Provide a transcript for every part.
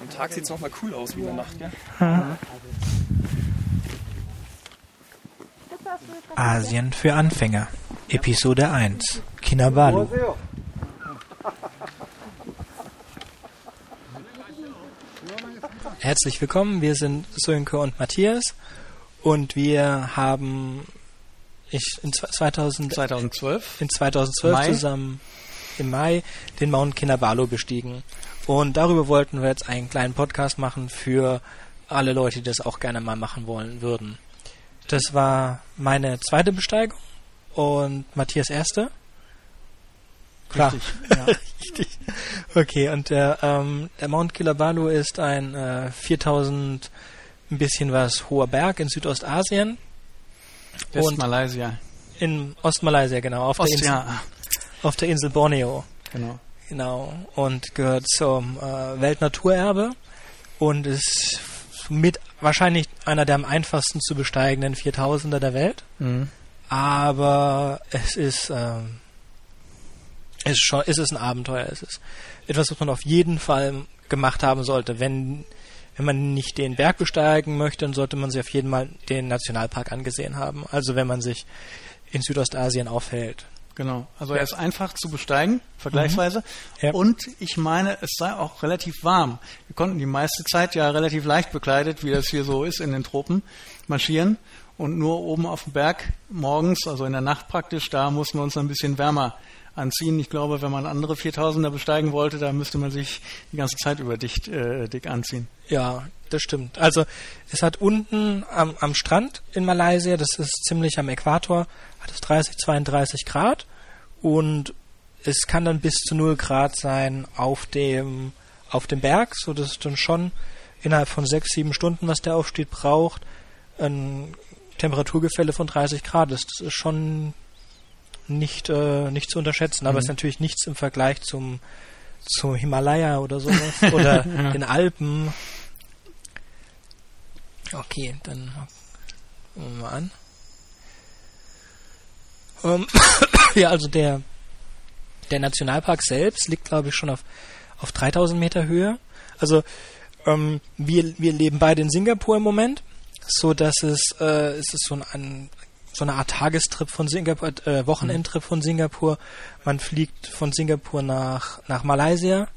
Am Tag sieht es nochmal cool aus wie in der Nacht, gell? Asien für Anfänger. Episode 1. Kinabalu. Herzlich willkommen, wir sind Sönke und Matthias und wir haben ich in 2000, 2012? in 2012 Mai. zusammen im Mai den Mount Kinabalu bestiegen. Und darüber wollten wir jetzt einen kleinen Podcast machen für alle Leute, die das auch gerne mal machen wollen würden. Das war meine zweite Besteigung und Matthias erste. Klar. Richtig, ja. Richtig. Okay, und der, ähm, der Mount Kinabalu ist ein äh, 4000 ein bisschen was hoher Berg in Südostasien. Westmalaysia. In Ostmalaysia, genau, auf, der Ost, Insel, ja, auf der Insel Borneo. genau. Genau. Und gehört zum äh, Weltnaturerbe und ist mit wahrscheinlich einer der am einfachsten zu besteigenden 4000er der Welt. Mhm. Aber es ist, ähm, es ist schon, es ist ein Abenteuer. Es ist etwas, was man auf jeden Fall gemacht haben sollte. Wenn, wenn man nicht den Berg besteigen möchte, dann sollte man sich auf jeden Fall den Nationalpark angesehen haben. Also wenn man sich in Südostasien aufhält. Genau. Also er ist einfach zu besteigen, vergleichsweise. Mhm. Ja. Und ich meine, es sei auch relativ warm. Wir konnten die meiste Zeit ja relativ leicht bekleidet, wie das hier so ist in den Tropen, marschieren. Und nur oben auf dem Berg morgens, also in der Nacht praktisch, da mussten wir uns ein bisschen wärmer anziehen. Ich glaube, wenn man andere 4000er besteigen wollte, da müsste man sich die ganze Zeit über dicht, äh, dick anziehen. Ja, das stimmt. Also es hat unten am, am Strand in Malaysia, das ist ziemlich am Äquator, hat es 30, 32 Grad und es kann dann bis zu 0 Grad sein auf dem auf dem Berg, so dass es dann schon innerhalb von 6, 7 Stunden, was der Aufstieg braucht, ein Temperaturgefälle von 30 Grad ist. Das ist schon nicht, äh, nicht zu unterschätzen, aber es ist natürlich nichts im Vergleich zum zum Himalaya oder sowas oder den Alpen. Okay, dann gucken wir mal an. Ähm, ja, also der der Nationalpark selbst liegt, glaube ich, schon auf auf 3000 Meter Höhe. Also ähm, wir wir leben beide in Singapur im Moment, so dass es äh, es ist so ein, ein so eine Art Tagestrip von Singapur, äh, Wochenendtrip von Singapur. Man fliegt von Singapur nach nach Malaysia,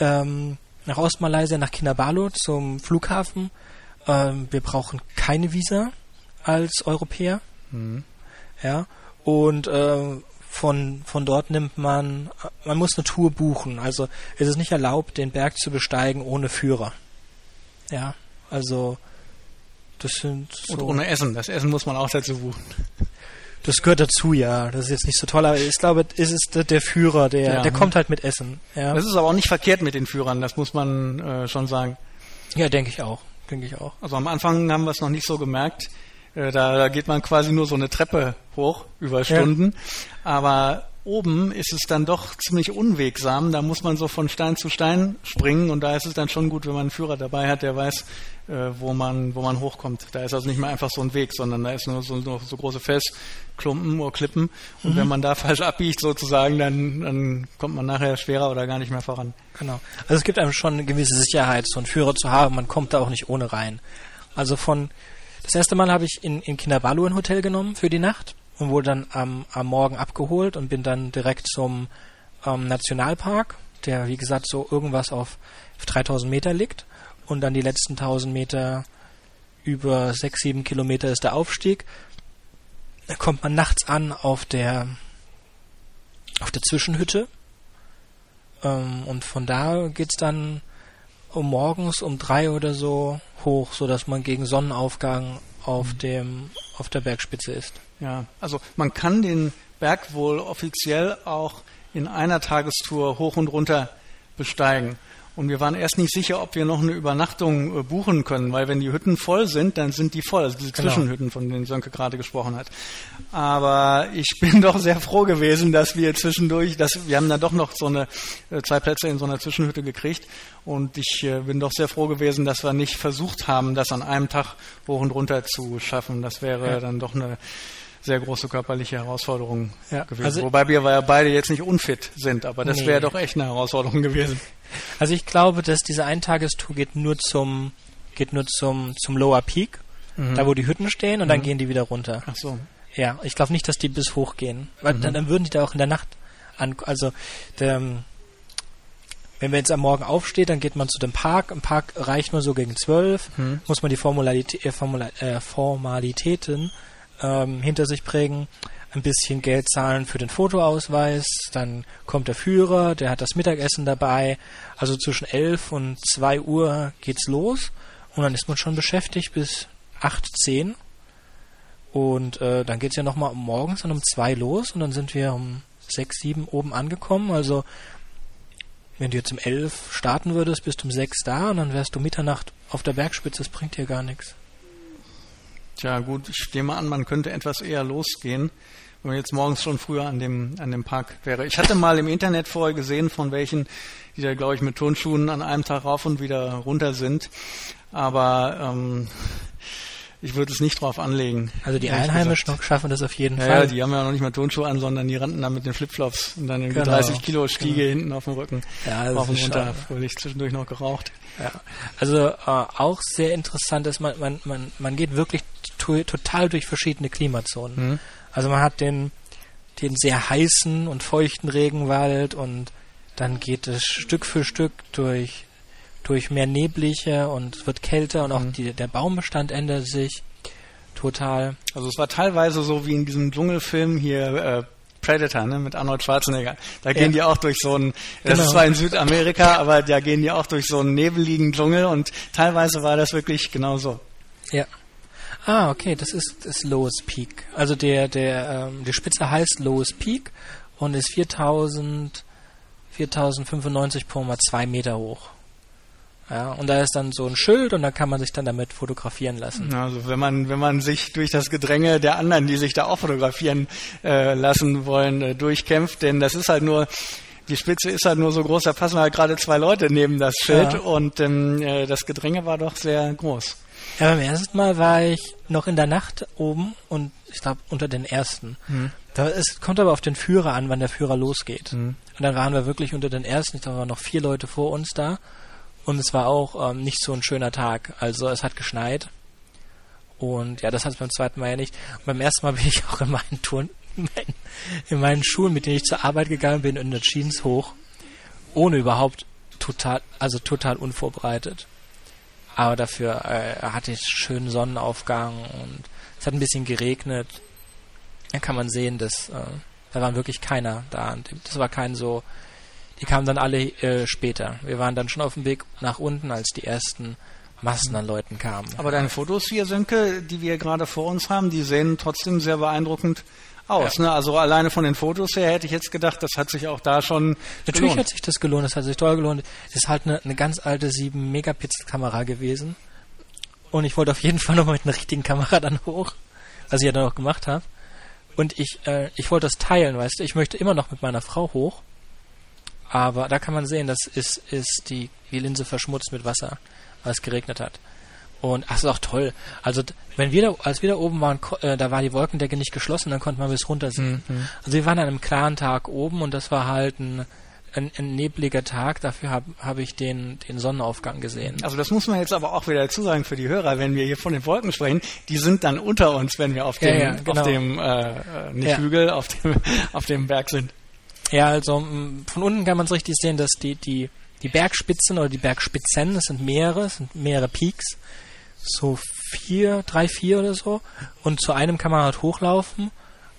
ähm, nach Ostmalaysia, nach Kinabalu zum Flughafen. Ähm, wir brauchen keine Visa als Europäer. Mhm. Ja. Und äh, von, von dort nimmt man, man muss eine Tour buchen. Also es ist nicht erlaubt, den Berg zu besteigen ohne Führer. Ja. Also das sind so, Und ohne Essen. Das Essen muss man auch dazu buchen. das gehört dazu, ja. Das ist jetzt nicht so toll, aber ich glaube, es ist der, Führer, der, Ja, der kommt halt mit Essen. Ja, Das ist aber auch nicht verkehrt mit den Führern, das muss man äh, schon sagen. ja denke ich auch. Denke ich auch. Also am Anfang haben wir es noch nicht so gemerkt. Äh, da, da geht man quasi nur so eine Treppe hoch über Stunden. Aber oben ist es dann doch ziemlich unwegsam. Da muss man so von Stein zu Stein springen und da ist es dann schon gut, wenn man einen Führer dabei hat, der weiß, äh, wo man wo man hochkommt. Da ist also nicht mehr einfach so ein Weg, sondern da ist nur so, nur so große Felsklumpen oder Klippen. Und wenn man da falsch abbiegt sozusagen, dann, dann kommt man nachher schwerer oder gar nicht mehr voran. Genau. Also es gibt einem schon eine gewisse Sicherheit, so einen Führer zu haben. Man kommt da auch nicht ohne rein. Also von das erste Mal habe ich in, in Kinabalu ein Hotel genommen für die Nacht und wurde dann am, am Morgen abgeholt und bin dann direkt zum ähm, Nationalpark, der wie gesagt so irgendwas auf 3000 Meter liegt und dann die letzten 1000 Meter über 6, 7 Kilometer ist der Aufstieg. Da kommt man nachts an auf der auf der Zwischenhütte ähm, und von da geht's dann um morgens um drei oder so hoch, so dass man gegen Sonnenaufgang auf dem auf der Bergspitze ist. Ja, also man kann den Berg wohl offiziell auch in einer Tagestour hoch und runter besteigen. Und wir waren erst nicht sicher, ob wir noch eine Übernachtung äh, buchen können, weil wenn die Hütten voll sind, dann sind die voll, also diese Genau. Zwischenhütten, von denen Sönke gerade gesprochen hat. Aber ich bin doch sehr froh gewesen, dass wir zwischendurch, dass wir haben dann doch noch so eine äh, zwei Plätze in so einer Zwischenhütte gekriegt. Und ich äh, bin doch sehr froh gewesen, dass wir nicht versucht haben, das an einem Tag hoch und runter zu schaffen. Das wäre Ja. dann doch eine sehr große körperliche Herausforderung Ja, gewesen. also- Wobei wir ja beide jetzt nicht unfit sind, aber das Nee. wäre doch echt eine Herausforderung gewesen. Also ich glaube, dass diese Eintagestour geht nur zum geht nur zum zum Lower Peak, Mhm. da wo die Hütten stehen und dann gehen die wieder runter. Ach so. Ja, ich glaube nicht, dass die bis hoch gehen, weil Mhm. dann, dann würden die da auch in der Nacht an also der, ähm, wenn man jetzt am Morgen aufsteht, dann geht man zu dem Park. Im Park reicht nur so gegen zwölf. Mhm. Muss man die Formalität, äh, Formula, äh, Formalitäten ähm, hinter sich prägen. Ein bisschen Geld zahlen für den Fotoausweis. Dann kommt der Führer, der hat das Mittagessen dabei. Also zwischen elf und zwei Uhr geht's los. Und dann ist man schon beschäftigt bis acht, zehn. Und äh, dann geht's ja nochmal morgens dann um zwei los und dann sind wir um sechs, sieben oben angekommen. Also wenn du jetzt um elf starten würdest, bist du um sechs da und dann wärst du Mitternacht auf der Bergspitze. Das bringt dir gar nichts. Tja, gut, ich stehe mal an, man könnte etwas eher losgehen, wenn man jetzt morgens schon früher an dem, an dem Park wäre. Ich hatte mal im Internet vorher gesehen, von welchen, die da, glaube ich, mit Turnschuhen an einem Tag rauf und wieder runter sind. Aber ähm, ich würde es nicht drauf anlegen. Also die Einheimischen schaffen das auf jeden Ja, Fall. ja, die haben ja noch nicht mal Turnschuhe an, sondern die rannten da mit den Flipflops und dann irgendwie Genau, 30 Kilo Stiege hinten auf dem Rücken. Ja, das und ist runter, fröhlich zwischendurch noch geraucht. Ja. Also äh, auch sehr interessant ist, man, man, man, man geht wirklich to total durch verschiedene Klimazonen. Mhm. Also man hat den, den sehr heißen und feuchten Regenwald und dann geht es Stück für Stück durch, durch mehr neblige und es wird kälter und auch Mhm. die, der Baumbestand ändert sich total. Also es war teilweise so wie in diesem Dschungelfilm hier äh, Predator, ne, mit Arnold Schwarzenegger. Da gehen die auch durch so einen, das Genau. ist zwar in Südamerika, aber da gehen die auch durch so einen nebeligen Dschungel und teilweise war das wirklich genau so. Ja. Ah, okay, das ist das Lowest Peak. Also der, der, ähm, die Spitze heißt Lowest Peak und ist 4000, 4095,2 Meter hoch. Ja, und da ist dann so ein Schild und da kann man sich dann damit fotografieren lassen. Also wenn man wenn man sich durch das Gedränge der anderen, die sich da auch fotografieren äh, lassen wollen, äh, durchkämpft, denn das ist halt nur die Spitze ist halt nur so groß, da passen halt gerade zwei Leute neben das Schild Ja. und ähm, äh, das Gedränge war doch sehr groß. Ja, beim ersten Mal war ich noch in der Nacht oben und ich glaube unter den ersten. Da es kommt aber auf den Führer an, wann der Führer losgeht. Mhm. Und dann waren wir wirklich unter den ersten. Ich glaube, da waren noch vier Leute vor uns da. Und es war auch ähm, nicht so ein schöner Tag. Also es hat geschneit. Und ja, das hat es beim zweiten Mal ja nicht. Und beim ersten Mal bin ich auch in meinen Touren, in meinen, in Schuhen, mit denen ich zur Arbeit gegangen bin, in der Jeans hoch. Ohne überhaupt total, also total unvorbereitet. Aber dafür äh, hatte ich schönen Sonnenaufgang und es hat ein bisschen geregnet. Da kann man sehen, dass äh, da war wirklich keiner da. Das war kein so. Die kamen dann alle äh, später. Wir waren dann schon auf dem Weg nach unten, als die ersten Massen an Leuten kamen. Aber deine Fotos hier, Sönke, die wir gerade vor uns haben, die sehen trotzdem sehr beeindruckend aus. Ne? Also alleine von den Fotos her hätte ich jetzt gedacht, das hat sich auch da schon Natürlich gelohnt. hat sich das gelohnt, das hat sich toll gelohnt. Es ist halt eine, eine ganz alte 7 Megapixel Kamera gewesen. Und ich wollte auf jeden Fall nochmal mit einer richtigen Kamera dann hoch, was ich ja dann auch gemacht habe. Und ich, äh, ich wollte das teilen, weißt du, ich möchte immer noch mit meiner Frau hoch. Aber da kann man sehen, das ist, ist die, die Linse verschmutzt mit Wasser, weil es geregnet hat. Und ach, das ist auch toll. Also wenn wir da, als wir da oben waren, ko- äh, da war die Wolkendecke nicht geschlossen, dann konnte man bis runter sehen. Also wir waren an einem klaren Tag oben und das war halt ein, ein, ein nebliger Tag. Dafür habe hab ich den, den Sonnenaufgang gesehen. Also das muss man jetzt aber auch wieder dazu sagen für die Hörer, wenn wir hier von den Wolken sprechen, die sind dann unter uns, wenn wir auf Ja, dem, ja, genau. auf dem äh, äh, nicht Ja. Hügel, auf dem, auf dem Berg sind. Ja, also m, von unten kann man es richtig sehen, dass die, die, die Bergspitzen oder die Bergspitzen, das sind mehrere, das sind mehrere Peaks, so vier, drei, vier oder so. Und zu einem kann man halt hochlaufen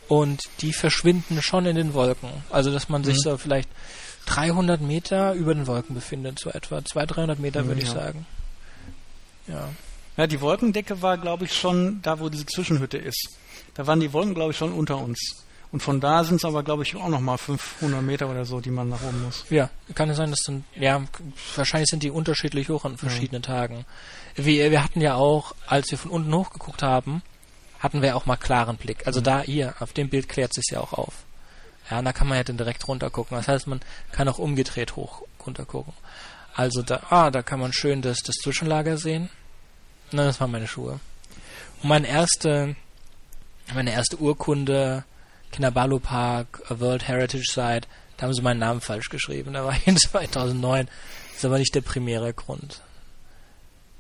und die verschwinden schon in den Wolken. Also, dass man sich so vielleicht 300 Meter über den Wolken befindet, so etwa 200, 300 Meter würde ich ja. sagen. Ja. Ja, die Wolkendecke war, glaube ich, schon da, wo diese Zwischenhütte ist. Da waren die Wolken, glaube ich, schon unter uns. Und von da sind es aber, glaube ich, auch nochmal 500 Meter oder so, die man nach oben muss. Ja, kann es sein, dass sind, ja, wahrscheinlich sind die unterschiedlich hoch an verschiedenen Tagen. Wir, wir hatten ja auch, als wir von unten hochgeguckt haben, hatten wir auch mal klaren Blick. Also da hier, auf dem Bild klärt sich ja auch auf. Ja, und da kann man ja dann direkt runter gucken. Das heißt, man kann auch umgedreht hoch runter gucken. Also da, ah, da kann man schön das, das Zwischenlager sehen. Na, das waren meine Schuhe. Und meine erste, meine erste Urkunde, Kinabalu Park, World Heritage Site, da haben sie meinen Namen falsch geschrieben. Da war ich in 2009. Das ist aber nicht der primäre Grund.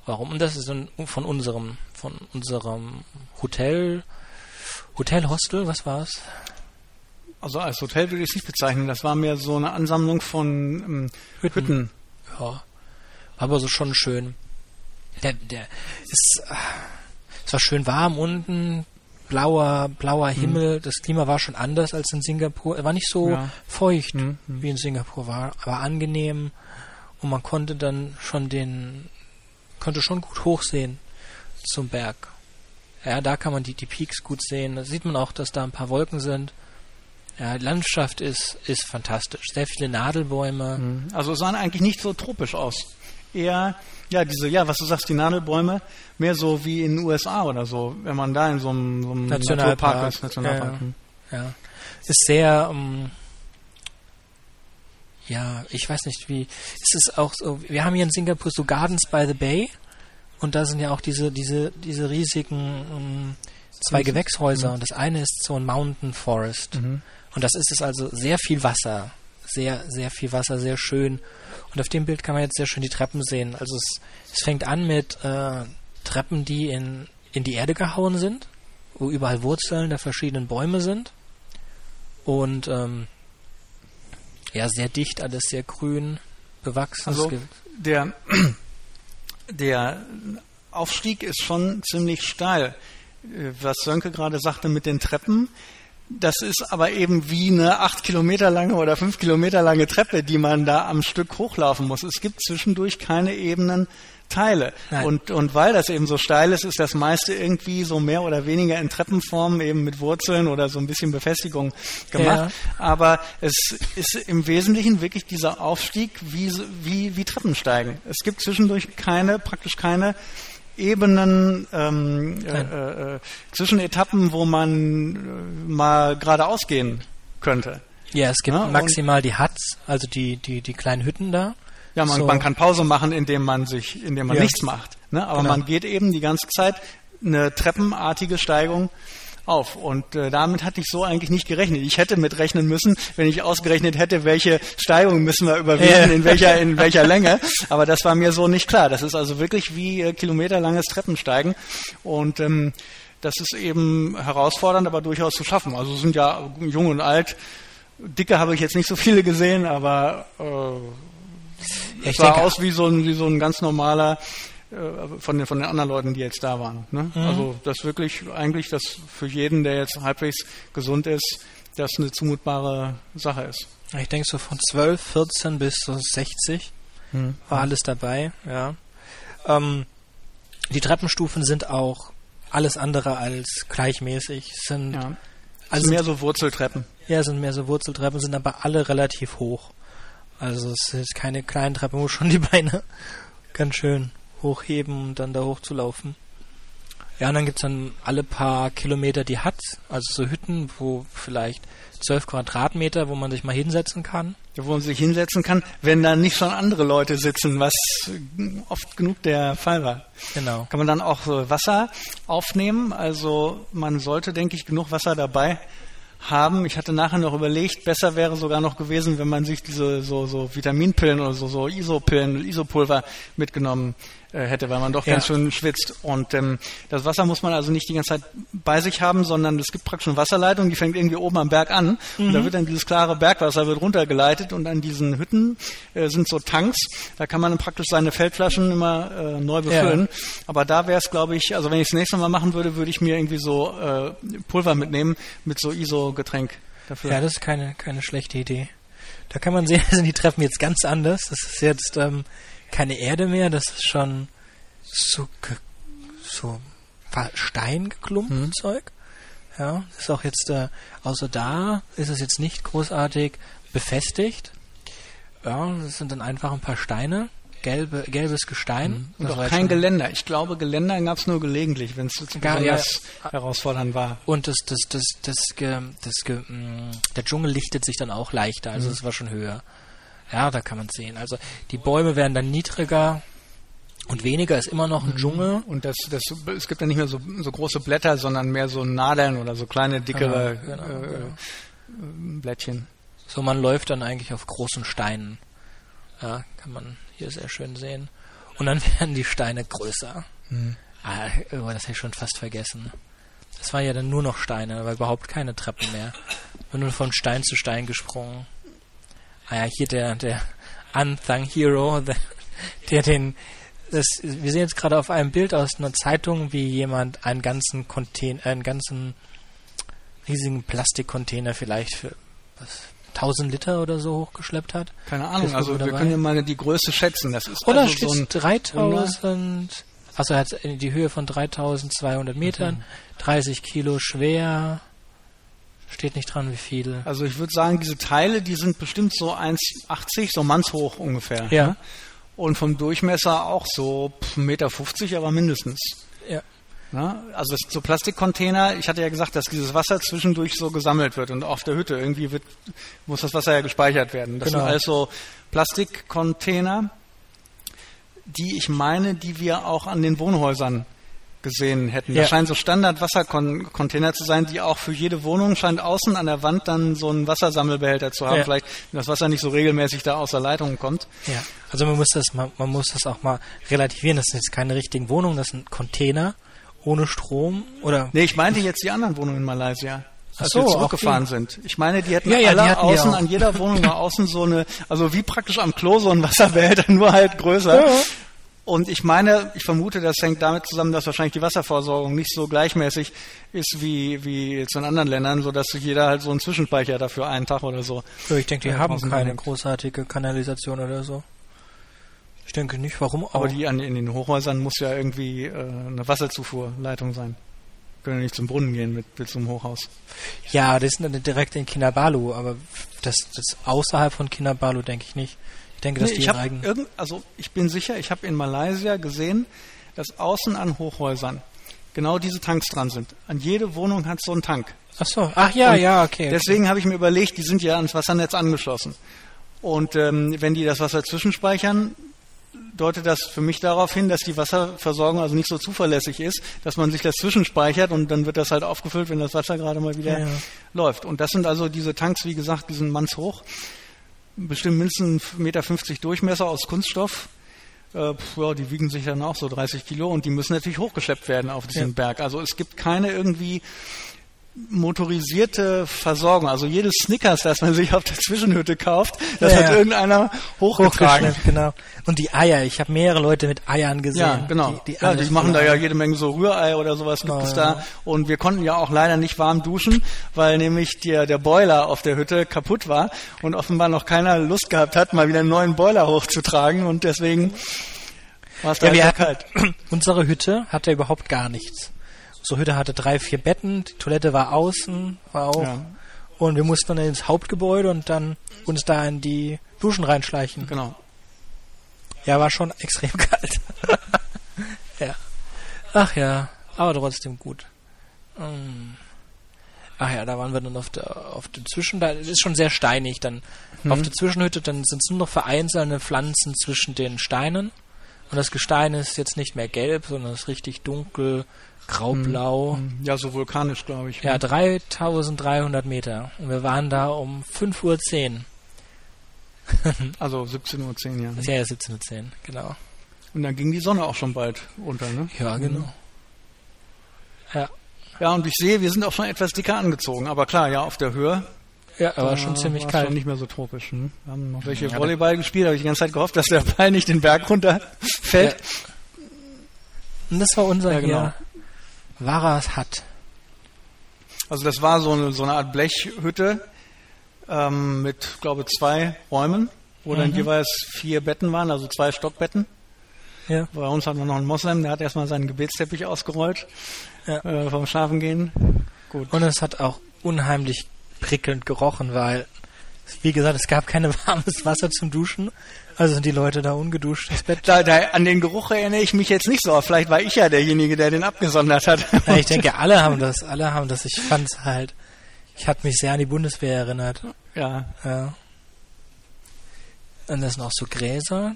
Warum? Und das ist von unserem, von unserem Hotel, Hotel, Hostel, was war's? Also als Hotel würde ich es nicht bezeichnen. Das war mehr so eine Ansammlung von ähm, Hütten. Hütten. Ja, aber so schon schön. Der, der ist, äh, es war schön warm unten, blauer, blauer mhm. Himmel. Das Klima war schon anders als in Singapur. Er war nicht so ja. feucht mhm. wie in Singapur war, aber angenehm. Und man konnte dann schon den, konnte schon gut hochsehen zum Berg. Ja, da kann man die, die Peaks gut sehen. Da sieht man auch, dass da ein paar Wolken sind. Ja, die Landschaft ist, ist fantastisch. Sehr viele Nadelbäume. Mhm. Also es sah eigentlich nicht so tropisch aus. Eher, ja, diese, ja, was du sagst, die Nadelbäume, mehr so wie in den USA oder so, wenn man da in so einem, so einem Nationalpark Naturpark ist. Nationalpark. Ja, ja. Ist sehr, um, ähm, ja, ich weiß nicht, wie, ist es auch so, wir haben hier in Singapur so Gardens by the Bay und da sind ja auch diese, diese, diese riesigen um, ähm, zwei Gewächshäuser mhm. und das eine ist so ein Mountain Forest. Mhm. Und das ist es also sehr viel Wasser. Sehr, sehr viel Wasser, sehr schön. Und auf dem Bild kann man jetzt sehr schön die Treppen sehen. Also es, es fängt an mit äh, Treppen, die in, in die Erde gehauen sind, wo überall Wurzeln der verschiedenen Bäume sind. Und ähm, ja, sehr dicht, alles sehr grün, bewachsen. Also der, der Aufstieg ist schon ziemlich steil. Äh, was Sönke gerade sagte mit den Treppen, das ist aber eben wie eine acht Kilometer lange oder fünf Kilometer lange Treppe, die man da am Stück hochlaufen muss. Es gibt zwischendurch keine ebenen Teile. Und, und weil das eben so steil ist, ist das meiste irgendwie so mehr oder weniger in Treppenform eben mit Wurzeln oder so ein bisschen Befestigung gemacht. Ja. Aber es ist im Wesentlichen wirklich dieser Aufstieg wie, wie, wie Treppensteigen. Es gibt zwischendurch keine, praktisch keine Ebenen, ähm, äh, äh, Zwischenetappen, wo man äh, mal geradeaus gehen könnte. Ja, es gibt ja, maximal die Huts, also die, die, die kleinen Hütten da. Ja, man, so. man kann Pause machen, indem man sich, indem man ja. nichts macht. Ne? Aber genau. man geht eben die ganze Zeit eine treppenartige Steigung auf. Und äh, damit hatte ich so eigentlich nicht gerechnet. Ich hätte mit rechnen müssen, wenn ich ausgerechnet hätte, welche Steigung müssen wir überwinden, in welcher, in welcher Länge. Aber das war mir so nicht klar. Das ist also wirklich wie äh, kilometerlanges Treppensteigen. Und ähm, das ist eben herausfordernd, aber durchaus zu schaffen. Also sind ja jung und alt. Dicke habe ich jetzt nicht so viele gesehen, aber äh, ja, es sah aus wie so ein, wie so ein ganz normaler von den, von den anderen Leuten, die jetzt da waren. Ne? Mhm. Also das wirklich eigentlich, das für jeden, der jetzt halbwegs gesund ist, das eine zumutbare Sache ist. Ich denke so von 12, 14 bis so 60 mhm. war alles dabei, ja. Ähm, die Treppenstufen sind auch alles andere als gleichmäßig. Sind ja. also mehr so Wurzeltreppen. Ja, sind mehr so Wurzeltreppen, sind aber alle relativ hoch. Also es ist keine kleinen Treppen, wo schon die Beine ganz schön hochheben und dann da hochzulaufen. Ja, und dann gibt's dann alle paar Kilometer die Huts, also so Hütten, wo vielleicht zwölf Quadratmeter, wo man sich mal hinsetzen kann. Ja, wo man sich hinsetzen kann, wenn da nicht schon andere Leute sitzen, was oft genug der Fall war. Genau. Kann man dann auch so Wasser aufnehmen, also man sollte, denke ich, genug Wasser dabei haben. Ich hatte nachher noch überlegt, besser wäre sogar noch gewesen, wenn man sich diese so, so Vitaminpillen oder so, so Isopillen, Isopulver mitgenommen äh, hätte, weil man doch ja. ganz schön schwitzt. Und ähm, das Wasser muss man also nicht die ganze Zeit bei sich haben, sondern es gibt praktisch eine Wasserleitung, die fängt irgendwie oben am Berg an. Mhm. Und da wird dann dieses klare Bergwasser wird runtergeleitet und an diesen Hütten äh, sind so Tanks. Da kann man praktisch seine Feldflaschen immer äh, neu befüllen. Ja. Aber da wäre es, glaube ich, also wenn ich es nächste Mal machen würde, würde ich mir irgendwie so äh, Pulver mitnehmen mit so ISO-Getränk dafür. Ja, das ist keine, keine schlechte Idee. Da kann man sehen, sind die Treffen jetzt ganz anders. Das ist jetzt ähm, keine Erde mehr, das ist schon so, so Steingeklumpten mhm. Zeug. Ja, ist auch jetzt, äh, außer da ist es jetzt nicht großartig befestigt. Ja, das sind dann einfach ein paar Steine, gelbe, gelbes Gestein. Mhm. Und auch kein Geländer. Ich glaube, Geländer gab es nur gelegentlich, wenn es besonders ja, herausfordernd war. Und das, das, das, das, das, das, das mm, der Dschungel lichtet sich dann auch leichter, also es mhm. war schon höher. Ja, da kann man sehen. Also die Bäume werden dann niedriger. Und weniger ist immer noch ein Dschungel. Und das, das, es gibt ja nicht mehr so, so große Blätter, sondern mehr so Nadeln oder so kleine, dickere Genau, genau, äh, genau. äh, Blättchen. So, man läuft dann eigentlich auf großen Steinen. Ja, kann man hier sehr schön sehen. Und dann werden die Steine größer. Ah, oh, das hätte ich schon fast vergessen. Das war ja dann nur noch Steine, war überhaupt keine Treppen mehr. Bin nur von Stein zu Stein gesprungen. Ah ja, hier der, der Unsung Hero, der, der den, das, wir sehen jetzt gerade auf einem Bild aus einer Zeitung, wie jemand einen ganzen Container, einen ganzen riesigen Plastikcontainer vielleicht für was, 1000 Liter oder so hochgeschleppt hat. Keine Ahnung, also wir können ja mal die Größe schätzen. Das ist Oder also steht so ein 3000, also er hat die Höhe von 3200 Metern, 30 Kilo schwer, steht nicht dran, wie viel. Also ich würde sagen, diese Teile, die sind bestimmt so 1,80, so mannshoch ungefähr. Ja. ne? Und vom Durchmesser auch so 1,50 Meter, aber mindestens. Ja. Ne? Also das so Plastikcontainer. Ich hatte ja gesagt, dass dieses Wasser zwischendurch so gesammelt wird und auf der Hütte irgendwie wird, muss das Wasser ja gespeichert werden. Das Genau. sind also Plastikcontainer, die ich meine, die wir auch an den Wohnhäusern gesehen hätten. Ja. Das scheinen so Standard-Wassercontainer zu sein, die auch für jede Wohnung scheint außen an der Wand dann so einen Wassersammelbehälter zu haben. Ja. Vielleicht, wenn das Wasser nicht so regelmäßig da aus der Leitung kommt. Ja. Also man muss das mal, man muss das auch mal relativieren. Das sind jetzt keine richtigen Wohnungen, das sind Container ohne Strom oder Nee, ich meinte jetzt die anderen Wohnungen in Malaysia. Als so, wir zurückgefahren sind. Ich meine, die hätten Ja, ja, die alle hatten wir außen, an jeder Wohnung war außen so eine, also wie praktisch am Klo so ein Wasserbehälter, nur halt größer. Ja. Und ich meine, ich vermute, das hängt damit zusammen, dass wahrscheinlich die Wasserversorgung nicht so gleichmäßig ist wie, wie jetzt in anderen Ländern, so dass sich jeder halt so einen Zwischenspeicher dafür einen Tag oder so. Ja, ich denke, die haben keine hängt. großartige Kanalisation oder so. Ich denke nicht, warum auch. Aber die an, in den Hochhäusern muss ja irgendwie äh, eine Wasserzufuhrleitung sein. Können ja nicht zum Brunnen gehen mit, mit so einem Hochhaus. ja, das sind dann direkt in Kinabalu, aber das, das außerhalb von Kinabalu denke ich nicht. Ich denke, dass Nee, die ich eigenen. irgend, also ich bin sicher, ich habe in Malaysia gesehen, dass außen an Hochhäusern genau diese Tanks dran sind. An jede Wohnung hat so einen Tank. Ach so, ach ja, Und ja, okay. Deswegen habe ich mir überlegt, die sind ja ans Wassernetz angeschlossen. Und ähm, wenn die das Wasser zwischenspeichern, deutet das für mich darauf hin, dass die Wasserversorgung also nicht so zuverlässig ist, dass man sich das zwischenspeichert und dann wird das halt aufgefüllt, wenn das Wasser gerade mal wieder Ja, ja. läuft. Und das sind also diese Tanks, wie gesagt, die sind mannshoch, bestimmt mindestens 1,50 Meter Durchmesser aus Kunststoff. Äh, ja, die wiegen sich dann auch so 30 Kilo und die müssen natürlich hochgeschleppt werden auf diesen Ja. Berg. Also es gibt keine irgendwie motorisierte Versorgung. Also jedes Snickers, das man sich auf der Zwischenhütte kauft, das Ja, hat ja. irgendeiner hochgetragen. Genau. Und die Eier, ich habe mehrere Leute mit Eiern gesehen. Ja, genau. Die, die, ja, die machen da ja jede Menge so Rührei oder sowas gibt Oh, es da. Und wir konnten ja auch leider nicht warm duschen, weil nämlich der, der Boiler auf der Hütte kaputt war und offenbar noch keiner Lust gehabt hat, mal wieder einen neuen Boiler hochzutragen und deswegen war es da Ja, so hatten, kalt. unsere Hütte hatte überhaupt gar nichts. Unsere Hütte hatte drei, vier Betten, die Toilette war außen, war auch. Ja, Und wir mussten dann ins Hauptgebäude und dann uns da in die Duschen reinschleichen. genau. Ja, war schon extrem kalt. ja. Ach ja, aber trotzdem gut. Mm. Ach ja, da waren wir dann auf der auf der Zwischen, da ist schon sehr steinig dann. Auf der Zwischenhütte, dann sind es nur noch vereinzelte Pflanzen zwischen den Steinen. Und das Gestein ist jetzt nicht mehr gelb, sondern ist richtig dunkel, graublau. Ja, so vulkanisch, glaube ich. Ja, 3300 Meter. Und wir waren da um 5.10 Uhr. Also 17.10 Uhr, ja. Das ist ja 17.10 Uhr, genau. Und dann ging die Sonne auch schon bald unter, ne? Ja, genau. Ja, Ja, und ich sehe, wir sind auch schon etwas dicker angezogen. Aber klar, ja, auf der Höhe ja aber schon ziemlich kalt. Schon nicht mehr so tropisch. Hm? Wir haben noch welche Ja, Volleyball gespielt, habe ich die ganze Zeit gehofft, dass der Ball nicht den Berg runterfällt. Und das war unser Ja, genau. hier. Varas Hut. Also das war so eine, so eine Art Blechhütte ähm, mit, glaube zwei Räumen, wo dann Mhm. jeweils vier Betten waren, also zwei Stockbetten. Ja. Bei uns hatten wir noch einen Moslem, der hat erstmal seinen Gebetsteppich ausgerollt Ja. äh, vom Schlafengehen. Gut. Und es hat auch unheimlich prickelnd gerochen, weil, wie gesagt, es gab kein warmes Wasser zum Duschen. Also sind die Leute da ungeduscht ins Bett. Da, da, an den Geruch erinnere ich mich jetzt nicht so. Vielleicht war ich ja derjenige, der den abgesondert hat. Ja, ich denke, alle haben das, alle haben das. Ich fand's halt, ich hat mich sehr an die Bundeswehr erinnert. ja, Ja. Und das sind auch so Gräser.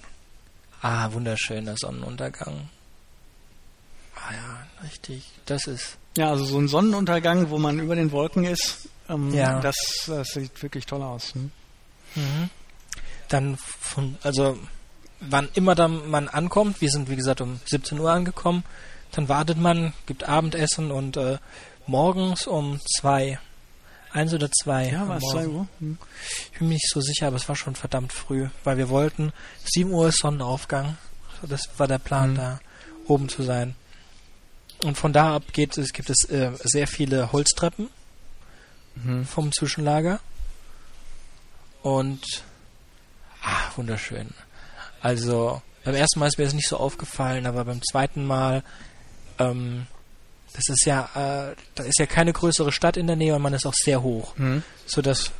Ah, wunderschöner Sonnenuntergang. Ah ja, richtig. Das ist. Ja, also so ein Sonnenuntergang, wo man über den Wolken ist, ähm, Ja. das, das sieht wirklich toll aus. Hm? Mhm. Dann von, also wann immer dann man ankommt, wir sind wie gesagt um 17 Uhr angekommen, dann wartet man, gibt Abendessen und äh, morgens um zwei, eins oder zwei. Ja, war es Morgen. 2 Uhr? Hm. Ich bin mir nicht so sicher, aber es war schon verdammt früh, weil wir wollten 7 Uhr ist Sonnenaufgang. So, Das war der Plan, Mhm. da oben zu sein. Und von da ab geht es, gibt es äh, sehr viele Holztreppen Mhm. vom Zwischenlager. Und ah, wunderschön. Also beim ersten Mal ist mir das nicht so aufgefallen, aber beim zweiten Mal, ähm, das ist ja, äh, da ist ja keine größere Stadt in der Nähe und man ist auch sehr hoch, Hm. so dass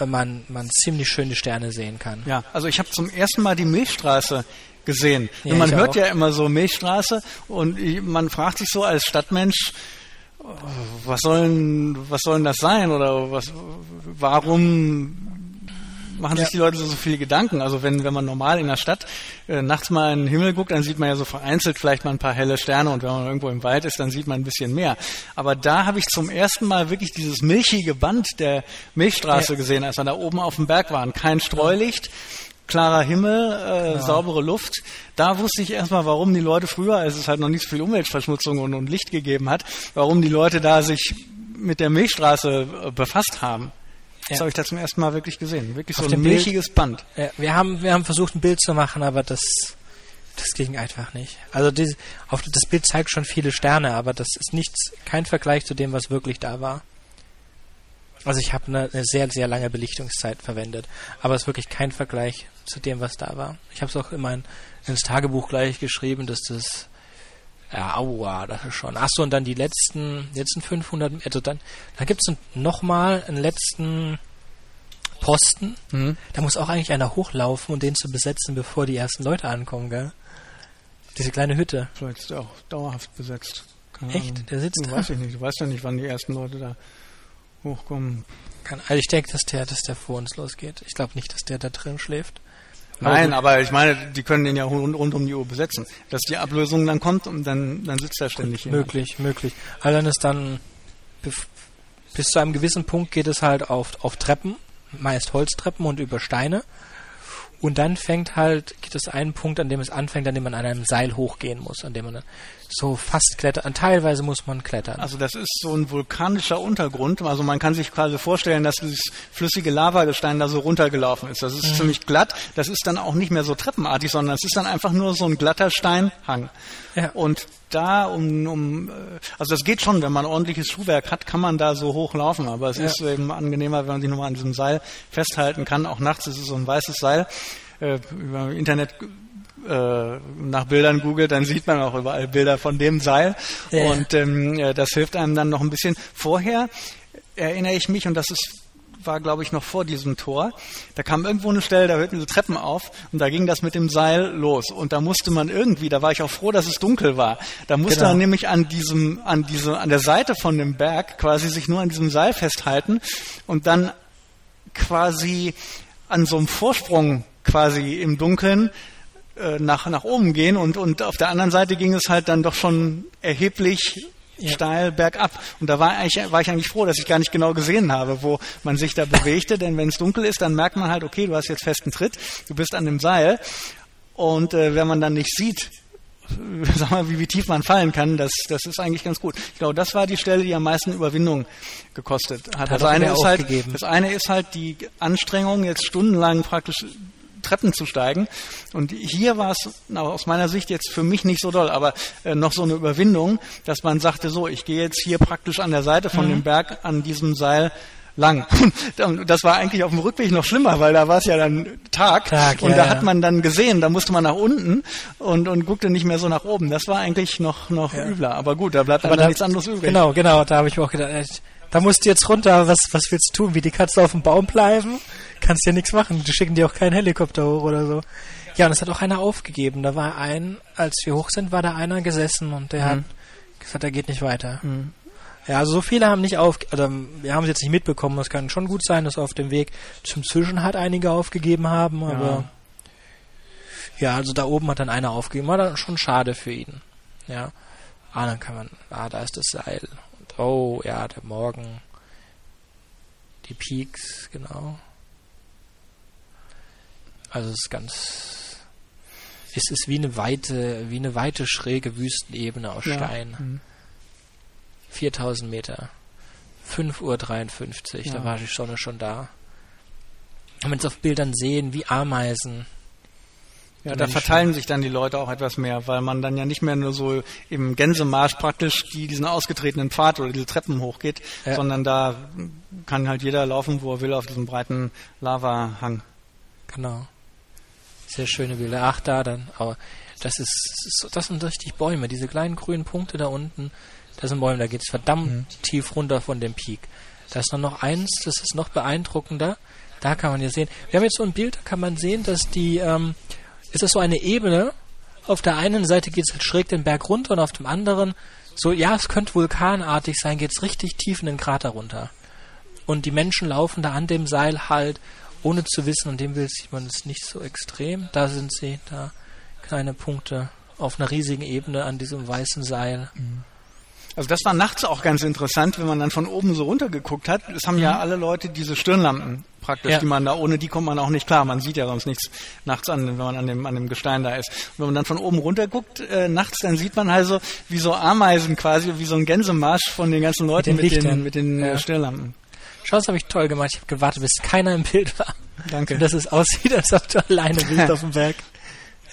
äh, man man ziemlich schöne Sterne sehen kann. Ja, also ich habe zum ersten Mal die Milchstraße gesehen. Ja, Und man hört auch. ja immer so Milchstraße und man fragt sich so als Stadtmensch, oh, was sollen, was sollen das sein oder was, warum machen sich Ja. die Leute so, so viele Gedanken? Also wenn, wenn man normal in der Stadt äh, nachts mal in den Himmel guckt, dann sieht man ja so vereinzelt vielleicht mal ein paar helle Sterne und wenn man irgendwo im Wald ist, dann sieht man ein bisschen mehr. Aber da habe ich zum ersten Mal wirklich dieses milchige Band der Milchstraße Ja. gesehen, als wir da oben auf dem Berg waren. Kein Streulicht, klarer Himmel, äh, Genau. saubere Luft. Da wusste ich erstmal, warum die Leute früher, als es halt noch nicht so viel Umweltverschmutzung und, und Licht gegeben hat, warum die Leute da sich mit der Milchstraße äh, befasst haben. Das Ja. habe ich da zum ersten Mal wirklich gesehen. Wirklich Auf so ein dem Bild- milchiges Band. Ja, wir haben wir haben versucht ein Bild zu machen, aber das das ging einfach nicht. Also die, auf, das Bild zeigt schon viele Sterne, aber das ist nichts, kein Vergleich zu dem, was wirklich da war. Also ich habe eine, eine sehr, sehr lange Belichtungszeit verwendet, aber es ist wirklich kein Vergleich zu dem, was da war. Ich habe es auch in mein, ins Tagebuch gleich geschrieben, dass das ja, aua, das ist schon. Achso, und dann die letzten, letzten 500, also dann, da gibt's es nochmal einen letzten Posten, Mhm. da muss auch eigentlich einer hochlaufen und den zu besetzen, bevor die ersten Leute ankommen, gell? Diese kleine Hütte. Vielleicht ist er auch dauerhaft besetzt. Keine Echt? Ahnung. Der sitzt Du da? weiß ich nicht. Du weißt ja nicht, wann die ersten Leute da hochkommen. Kann, also ich denke, dass der, dass der vor uns losgeht. Ich glaube nicht, dass der da drin schläft. Nein, Aber ich meine, die können den ja rund, rund um die Uhr besetzen. Dass die Ablösung dann kommt und dann, dann sitzt er ständig hier. Möglich, möglich. Dann ist dann bis zu einem gewissen Punkt geht es halt auf, auf Treppen, meist Holztreppen und über Steine. Und dann fängt halt, gibt es einen Punkt, an dem es anfängt, an dem man an einem Seil hochgehen muss, an dem man dann so fast klettert. An teilweise muss man klettern. Also das ist so ein vulkanischer Untergrund. Also man kann sich quasi vorstellen, dass dieses flüssige Lavagestein da so runtergelaufen ist. Das ist Mhm. ziemlich glatt. Das ist dann auch nicht mehr so treppenartig, sondern es ist dann einfach nur so ein glatter Steinhang. Ja. Und da um, um äh, also das geht schon, wenn man ordentliches Schuhwerk hat, kann man da so hochlaufen. Aber es Ja. ist eben angenehmer, wenn man sich nochmal an diesem Seil festhalten kann. Auch nachts ist es so ein weißes Seil. Äh, über Internet äh, nach Bildern googelt, dann sieht man auch überall Bilder von dem Seil. Ja. Und ähm, äh, das hilft einem dann noch ein bisschen. Vorher erinnere ich mich, und das ist war, glaube ich, noch vor diesem Tor. Da kam irgendwo eine Stelle, da hörten diese Treppen auf und da ging das mit dem Seil los. Und da musste man irgendwie, da war ich auch froh, dass es dunkel war. Da musste Genau. man nämlich an diesem, an diese, an der Seite von dem Berg quasi sich nur an diesem Seil festhalten und dann quasi an so einem Vorsprung quasi im Dunkeln äh, nach, nach oben gehen und, und auf der anderen Seite ging es halt dann doch schon erheblich Ja. steil bergab. Und da war, eigentlich, war ich eigentlich froh, dass ich gar nicht genau gesehen habe, wo man sich da bewegte, denn wenn es dunkel ist, dann merkt man halt, okay, du hast jetzt festen Tritt, du bist an dem Seil und äh, wenn man dann nicht sieht, sag mal, wie, wie tief man fallen kann, das, das ist eigentlich ganz gut. Ich glaube, das war die Stelle, die am meisten Überwindung gekostet hat. Hat Das eine, ist halt, das eine ist halt die Anstrengung, jetzt stundenlang praktisch Treppen zu steigen. Und hier war es aus meiner Sicht jetzt für mich nicht so doll, aber äh, noch so eine Überwindung, dass man sagte, so, ich gehe jetzt hier praktisch an der Seite von Mhm. dem Berg an diesem Seil lang. Das war eigentlich auf dem Rückweg noch schlimmer, weil da war es ja dann Tag, Tag, und ja, da hat man dann gesehen, da musste man nach unten und, und guckte nicht mehr so nach oben. Das war eigentlich noch, noch Ja. übler. Aber gut, da bleibt aber da- dann nichts anderes übrig. Genau, genau, da habe ich mir auch gedacht, da musst du jetzt runter, was, was willst du tun? Wie die Katze auf dem Baum bleiben? Kannst ja nichts machen. Die schicken dir auch keinen Helikopter hoch oder so. Ja, und es hat auch einer aufgegeben. Da war ein, als wir hoch sind, war da einer gesessen und der hat gesagt, er geht nicht weiter. Mhm. Ja, also so viele haben nicht auf, oder wir haben es jetzt nicht mitbekommen. Es kann schon gut sein, dass auf dem Weg zum Zwischenhalt einige aufgegeben haben, aber Ja, also da oben hat dann einer aufgegeben, war dann schon schade für ihn. Ja. Ah, dann kann man, ah, da ist das Seil. Oh, ja, der Morgen. Die Peaks, genau. Also es ist ganz, es ist wie eine weite, wie eine weite schräge Wüstenebene aus Stein. Mhm. 4000 Meter. 5.53 Uhr, Ja. da war die Sonne schon da. Kann man es auf Bildern sehen, wie Ameisen. Ja, da verteilen sich dann die Leute auch etwas mehr, weil man dann ja nicht mehr nur so im Gänsemarsch praktisch die, diesen ausgetretenen Pfad oder diese Treppen hochgeht, Ja. sondern da kann halt jeder laufen, wo er will, auf diesem breiten Lavahang. Genau. Sehr schöne Bilder. Ach, da dann. Aber das ist, das sind richtig Bäume. Diese kleinen grünen Punkte da unten, das sind Bäume. Da geht es verdammt Mhm. tief runter von dem Peak. Da ist dann noch eins, das ist noch beeindruckender. Da kann man ja sehen. Wir haben jetzt so ein Bild, da kann man sehen, dass die, ähm, ist das so eine Ebene. Auf der einen Seite geht es halt schräg den Berg runter und auf dem anderen, so, ja, es könnte vulkanartig sein, geht es richtig tief in den Krater runter. Und die Menschen laufen da an dem Seil halt, ohne zu wissen, an dem sieht man es nicht so extrem. Da sind sie, da kleine Punkte auf einer riesigen Ebene an diesem weißen Seil. Also das war nachts auch ganz interessant, wenn man dann von oben so runtergeguckt hat. Es haben ja alle Leute diese Stirnlampen praktisch, Ja. die man da, ohne die kommt man auch nicht klar. Man sieht ja sonst nichts nachts an, wenn man an dem, an dem Gestein da ist. Und wenn man dann von oben runter guckt, äh, nachts, dann sieht man also wie so Ameisen quasi, wie so ein Gänsemarsch von den ganzen Leuten den mit den, mit den Ja. äh, Stirnlampen. Schau, das habe ich toll gemacht. Ich habe gewartet, bis keiner im Bild war. Danke. Dass es aussieht, als ob du alleine bist auf dem Berg.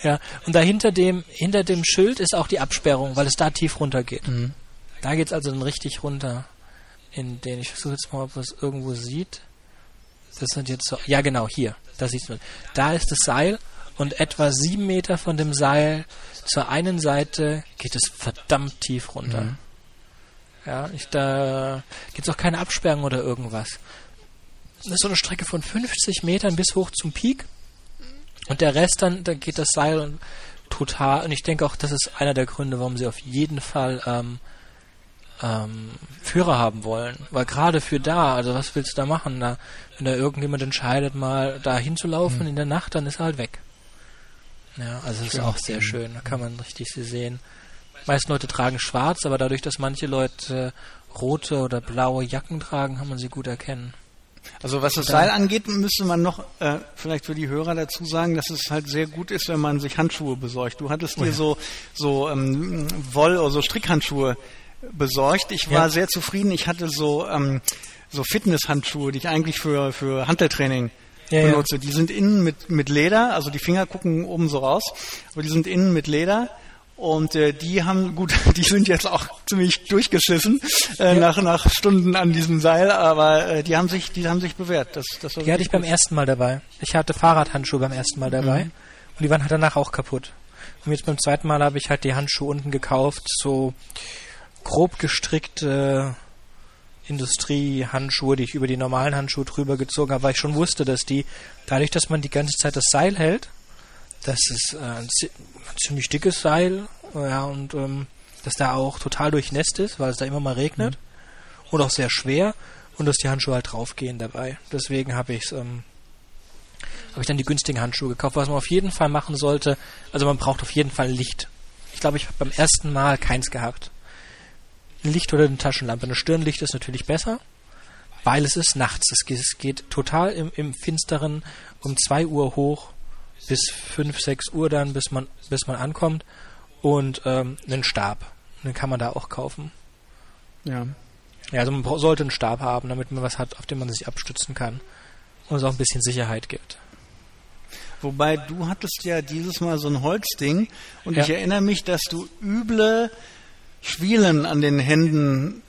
Ja, und da hinter dem, hinter dem Schild ist auch die Absperrung, weil es da tief runter geht. Mhm. Da geht's also dann richtig runter. In den, ich versuche jetzt mal, ob man es irgendwo sieht. Das sind jetzt so, ja genau, hier, da siehst du. Da ist das Seil und etwa sieben Meter von dem Seil zur einen Seite geht es verdammt tief runter. Mhm. Ja, ich, da gibt's auch keine Absperrung oder irgendwas. Das ist so eine Strecke von 50 Metern bis hoch zum Peak. Und der Rest dann, da geht das Seil und total. Und ich denke auch, das ist einer der Gründe, warum sie auf jeden Fall ähm, ähm, Führer haben wollen. Weil gerade für da, also was willst du da machen? Da, wenn da irgendjemand entscheidet, mal da hinzulaufen in der Nacht, dann ist er halt weg. Ja, also das ist auch sehr schön. Da kann man richtig sie sehen. Meisten Leute tragen schwarz, aber dadurch, dass manche Leute rote oder blaue Jacken tragen, kann man sie gut erkennen. Also was das Da- Seil angeht, müsste man noch äh, vielleicht für die Hörer dazu sagen, dass es halt sehr gut ist, wenn man sich Handschuhe besorgt. Du hattest dir ja. so so ähm, Woll- oder so Strickhandschuhe besorgt. Ich war Ja. sehr zufrieden. Ich hatte so ähm, so Fitnesshandschuhe, die ich eigentlich für für Handeltraining Ja, ja. benutze. Die sind innen mit mit Leder, also die Finger gucken oben so raus, aber die sind innen mit Leder. Und äh, die haben, gut, die sind jetzt auch ziemlich durchgeschissen äh, nach, nach Stunden an diesem Seil, aber äh, die haben sich, die haben sich bewährt. Das, das Die hatte ich beim gut. ersten Mal dabei. Ich hatte Fahrradhandschuhe beim ersten Mal dabei. Mhm. Und die waren halt danach auch kaputt. Und jetzt beim zweiten Mal habe ich halt die Handschuhe unten gekauft, so grob gestrickte Industriehandschuhe, die ich über die normalen Handschuhe drüber gezogen habe, weil ich schon wusste, dass die, dadurch, dass man die ganze Zeit das Seil hält, das ist äh, ein, zi- ein ziemlich dickes Seil, ja, und ähm, dass da auch total durchnässt ist, weil es da immer mal regnet. Und auch sehr schwer. Und dass die Handschuhe halt draufgehen dabei. Deswegen habe ich ähm, habe ich dann die günstigen Handschuhe gekauft. Was man auf jeden Fall machen sollte, also man braucht auf jeden Fall Licht. Ich glaube, ich habe beim ersten Mal keins gehabt. Ein Licht oder eine Taschenlampe. Eine Stirnlicht ist natürlich besser, weil es ist nachts. Es geht, es geht total im, im Finsteren um 2 Uhr hoch bis 5, 6 Uhr dann, bis man, bis man ankommt. Und ähm, einen Stab. Den kann man da auch kaufen. Ja. Ja, also man sollte einen Stab haben, damit man was hat, auf dem man sich abstützen kann. Und es auch ein bisschen Sicherheit gibt. Wobei du hattest ja dieses Mal so ein Holzding und Ja. ich erinnere mich, dass du üble Schwielen an den Händen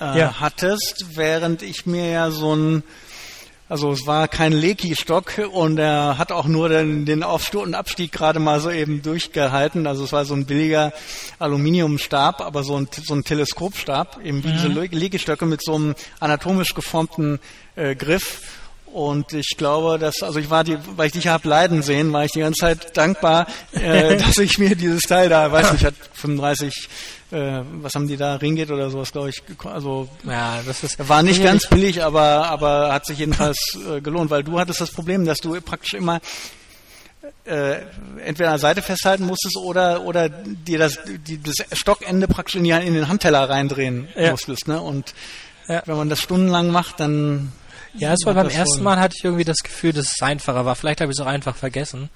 äh, Ja. hattest, während ich mir ja so ein also es war kein Leki-Stock und er hat auch nur den, den Aufstieg und Abstieg gerade mal so eben durchgehalten. Also es war so ein billiger Aluminiumstab, aber so ein, so ein Teleskopstab, eben wie diese Le- Leki-Stöcke mit so einem anatomisch geformten äh, Griff. Und ich glaube, dass, also ich war die, weil ich dich habe leiden sehen, war ich die ganze Zeit dankbar, äh, dass ich mir dieses Teil da, weiß nicht, hat 35, äh, was haben die da, Ringgit oder sowas, glaube ich, also Ja, das ist. war nicht ganz billig, aber, aber hat sich jedenfalls äh, gelohnt, weil du hattest das Problem, dass du praktisch immer äh, entweder an der Seite festhalten musstest oder oder dir das, die, das Stockende praktisch in, die, in den Handteller reindrehen Ja. musstest. Ne? Und Ja. wenn man das stundenlang macht, dann Ja, es war beim ersten Mal hatte ich irgendwie das Gefühl, dass es einfacher war. Vielleicht habe ich es auch einfach vergessen.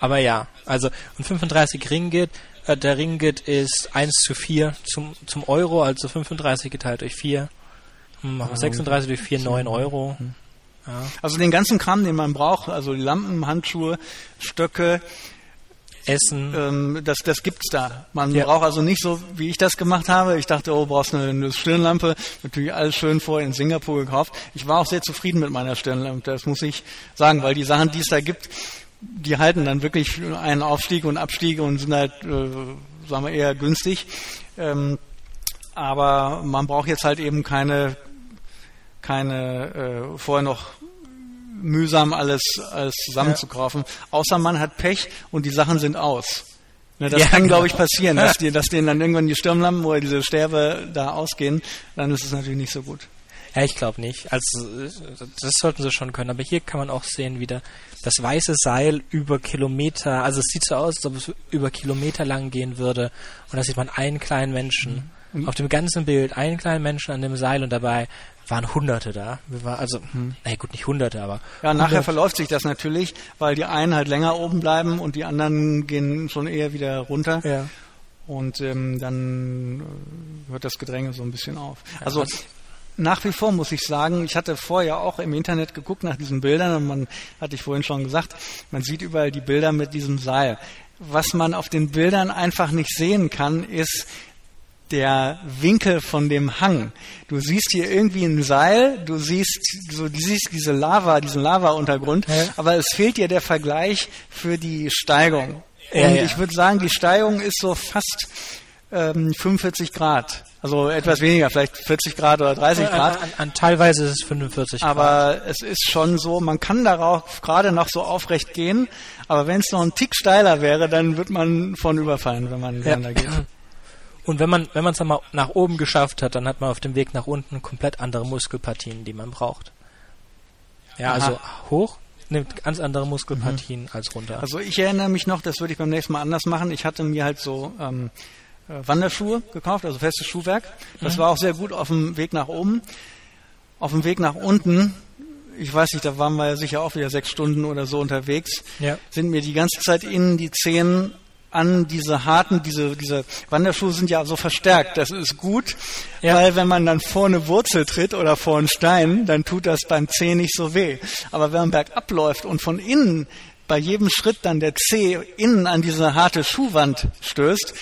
Aber ja, also und 35 Ringgit, der Ringgit ist 1 zu 4 zum, zum Euro, also 35 geteilt durch 4. Hm, machen wir 36 durch 4, 9 Euro. Ja. Also den ganzen Kram, den man braucht, also die Lampen, Handschuhe, Stöcke, Essen. ähm, das, das gibt's da. Man Ja. braucht also nicht so, wie ich das gemacht habe. Ich dachte, oh, brauchst eine, eine Stirnlampe. Natürlich alles schön vorher in Singapur gekauft. Ich war auch sehr zufrieden mit meiner Stirnlampe, das muss ich sagen, weil die Sachen, die es da gibt, die halten dann wirklich einen Aufstieg und Abstieg und sind halt, äh, sagen wir, eher günstig. Ähm, aber man braucht jetzt halt eben keine, keine äh, vorher noch mühsam alles, alles zusammenzukaufen. Außer man hat Pech und die Sachen sind aus. Ne, das Ja, kann, genau. glaube ich, passieren, dass, die, dass denen dann irgendwann die Stirnlampen oder diese Sterbe da ausgehen. Dann ist es natürlich nicht so gut. Ja, ich glaube nicht. Also äh, das sollten sie schon können. Aber hier kann man auch sehen, wie der, das weiße Seil über Kilometer, also es sieht so aus, als ob es über Kilometer lang gehen würde. Und da sieht man einen kleinen Menschen. Mhm. Auf dem ganzen Bild einen kleinen Menschen an dem Seil und dabei waren Hunderte da. Wir war also, Mhm. naja gut, nicht Hunderte, aber Ja, nachher Hundert- verläuft sich das natürlich, weil die einen halt länger oben bleiben und die anderen gehen schon eher wieder runter. ja. Und ähm, dann äh, hört das Gedränge so ein bisschen auf. Ja, Also also- nach wie vor muss ich sagen, ich hatte vorher auch im Internet geguckt nach diesen Bildern und man, hatte ich vorhin schon gesagt, man sieht überall die Bilder mit diesem Seil. Was man auf den Bildern einfach nicht sehen kann, ist der Winkel von dem Hang. Du siehst hier irgendwie ein Seil, du siehst so, du siehst diese Lava, diesen Lava-Untergrund, Ja. aber es fehlt dir der Vergleich für die Steigung. Ja, und ja. ich würde sagen, die Steigung ist so fast ähm, 45 Grad. Also etwas weniger, vielleicht 40 Grad oder 30 An, Grad. an, an, teilweise ist es 45 Grad. Aber es ist schon so, man kann darauf gerade noch so aufrecht gehen, aber wenn es noch ein Tick steiler wäre, dann wird man von überfallen, wenn man Ja. da geht. Und wenn man wenn man es dann mal nach oben geschafft hat, dann hat man auf dem Weg nach unten komplett andere Muskelpartien, die man braucht. Ja, Aha. also hoch nimmt ganz andere Muskelpartien als runter. Also ich erinnere mich noch, das würde ich beim nächsten Mal anders machen. Ich hatte mir halt so ähm, äh, Wanderschuhe gekauft, also festes Schuhwerk. Das war auch sehr gut auf dem Weg nach oben. Auf dem Weg nach unten, ich weiß nicht, da waren wir ja sicher auch wieder sechs Stunden oder so unterwegs, Ja. sind mir die ganze Zeit innen die Zehen an diese harten, diese, diese Wanderschuhe sind ja so verstärkt. Das ist gut, Ja. weil wenn man dann vor eine Wurzel tritt oder vor einen Stein, dann tut das beim Zeh nicht so weh. Aber wenn man bergab läuft und von innen bei jedem Schritt dann der Zeh innen an diese harte Schuhwand stößt,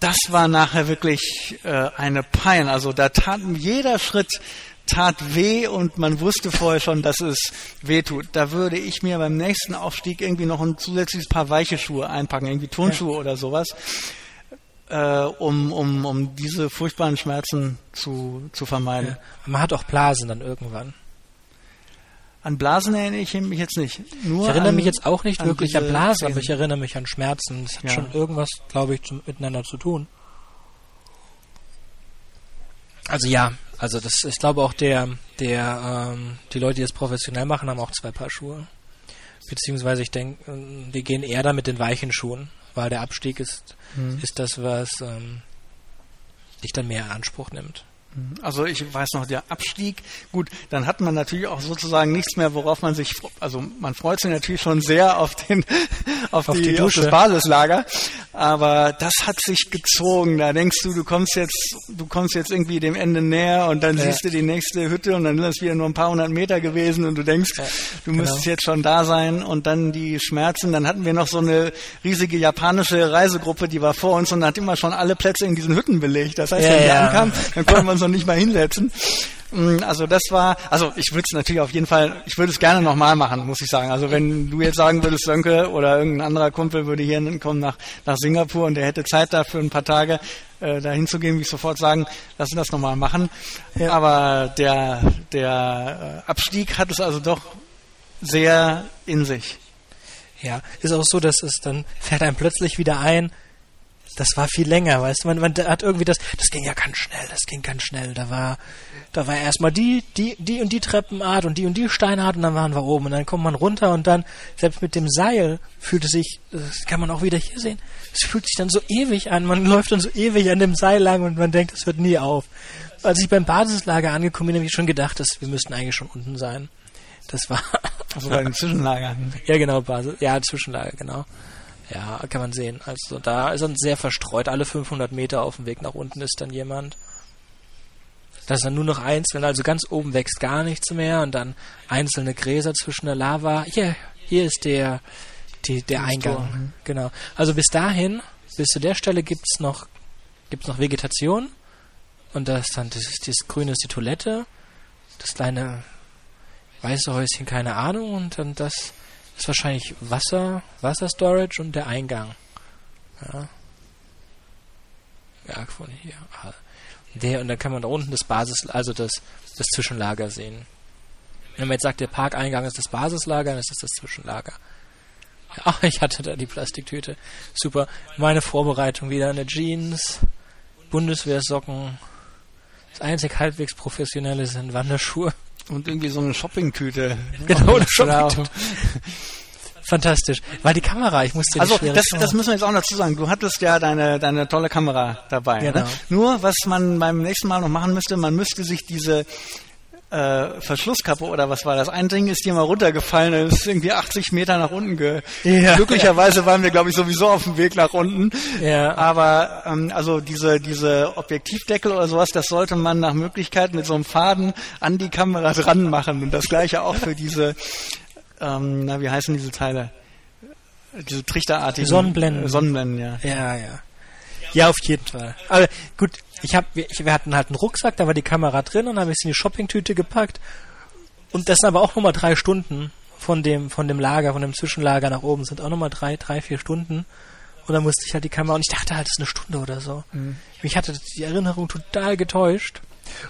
das war nachher wirklich äh, eine Pein. Also da tat jeder Schritt tat weh und man wusste vorher schon, dass es weh tut. Da würde ich mir beim nächsten Aufstieg irgendwie noch ein zusätzliches Paar weiche Schuhe einpacken, irgendwie Turnschuhe oder sowas, äh, um, um, um diese furchtbaren Schmerzen zu, zu vermeiden. Man hat auch Blasen dann irgendwann. An Blasen erinnere ich mich jetzt nicht. Nur Ich erinnere an, mich jetzt auch nicht an wirklich an Blasen, aber Zehen. ich erinnere mich an Schmerzen. Das hat Ja. schon irgendwas, glaube ich, zum, miteinander zu tun. Also ja, also das, ich glaube auch der, der, ähm, die Leute, die es professionell machen, haben auch zwei Paar Schuhe. Beziehungsweise ich denke, ähm, die gehen eher da mit den weichen Schuhen, weil der Abstieg ist, Mhm. ist das, was ähm, dich dann mehr in Anspruch nimmt. Also ich weiß noch, der Abstieg, gut, dann hat man natürlich auch sozusagen nichts mehr, worauf man sich, also man freut sich natürlich schon sehr auf den, auf, Auf die, die auf das Basislager, aber das hat sich gezogen. Da denkst du, du kommst jetzt, du kommst jetzt irgendwie dem Ende näher und dann Ja. siehst du die nächste Hütte und dann ist es wieder nur ein paar hundert Meter gewesen und du denkst, Ja, du genau. müsstest jetzt schon da sein und dann die Schmerzen. Dann hatten wir noch so eine riesige japanische Reisegruppe, die war vor uns und hat immer schon alle Plätze in diesen Hütten belegt. Das heißt, Ja, wenn wir ankamen, dann konnten wir uns noch nicht mal hinsetzen. Mm, Also das war, also ich würde es natürlich auf jeden Fall, ich würde es gerne nochmal machen, muss ich sagen. Also wenn du jetzt sagen würdest, Sönke oder irgendein anderer Kumpel würde hier kommen nach, nach Singapur und der hätte Zeit dafür ein paar Tage äh, dahin zu gehen, würde ich sofort sagen, lass uns das nochmal machen. Ja. Aber der, der äh, Abstieg hat es also doch sehr in sich. Ja, ist auch so, dass es dann fällt einem plötzlich wieder ein, das war viel länger, weißt du, man, man hat irgendwie das, das ging ja ganz schnell, das ging ganz schnell, da war, da war erstmal die, die, die und die Treppenart und die und die Steinart und dann waren wir oben und dann kommt man runter und dann, selbst mit dem Seil fühlt es sich, das kann man auch wieder hier sehen, es fühlt sich dann so ewig an, man läuft dann so ewig an dem Seil lang und man denkt, es hört nie auf. Als ich beim Basislager angekommen bin, habe ich schon gedacht, dass wir müssten eigentlich schon unten sein. Das war. Also bei den Zwischenlagern. ja, genau, Basis. Ja, Zwischenlager, genau. Ja, kann man sehen. Also da ist dann sehr verstreut. Alle 500 Meter auf dem Weg nach unten ist dann jemand. Das ist dann nur noch einzeln. Also ganz oben wächst gar nichts mehr und dann einzelne Gräser zwischen der Lava. Hier, hier ist der, die, der Eingang. Mhm. Genau. Also bis dahin, bis zu der Stelle gibt's noch, gibt's noch Vegetation. Und das dann, das das Grüne ist die Toilette. Das kleine weiße Häuschen, keine Ahnung. Und dann das ist wahrscheinlich Wasser, Wasserstorage und der Eingang. Ja. Ja, von hier. Ah. Der, und dann kann man da unten das Basis, also das, das Zwischenlager sehen. Wenn man jetzt sagt, der Parkeingang ist das Basislager, dann ist das das Zwischenlager. Ja, ich hatte da die Plastiktüte. Super. Meine Vorbereitung wieder eine Jeans, Bundeswehrsocken. Das einzig halbwegs professionelle sind Wanderschuhe. Und irgendwie so eine Shoppingtüte. Genau, eine Shoppingtüte. Fantastisch. Weil die Kamera, ich musste Also das, das müssen wir jetzt auch dazu sagen. Du hattest ja deine, deine tolle Kamera dabei. Ne? Genau. Ne? Nur, was man beim nächsten Mal noch machen müsste, man müsste sich diese äh, Verschlusskappe oder was war das? Ein Ding ist dir mal runtergefallen, und ist irgendwie 80 Meter nach unten ge. Ja, Glücklicherweise waren wir, glaube ich, sowieso auf dem Weg nach unten. Ja. Aber ähm, also diese diese Objektivdeckel oder sowas, das sollte man nach Möglichkeit mit so einem Faden an die Kamera dran machen und das gleiche auch für diese ähm, na, wie heißen diese Teile? Diese trichterartigen Sonnenblenden. Sonnenblenden, ja. Ja, ja. Ja, auf jeden Fall. Aber gut, ich hab, wir, wir hatten halt einen Rucksack, da war die Kamera drin und dann habe ich sie in die Shoppingtüte gepackt. Und das sind aber auch nochmal drei Stunden von dem, von dem Lager, von dem Zwischenlager nach oben, sind auch nochmal drei, drei, vier Stunden. Und dann musste ich halt die Kamera, und ich dachte halt, es ist eine Stunde oder so. Mhm. Mich hatte die Erinnerung total getäuscht.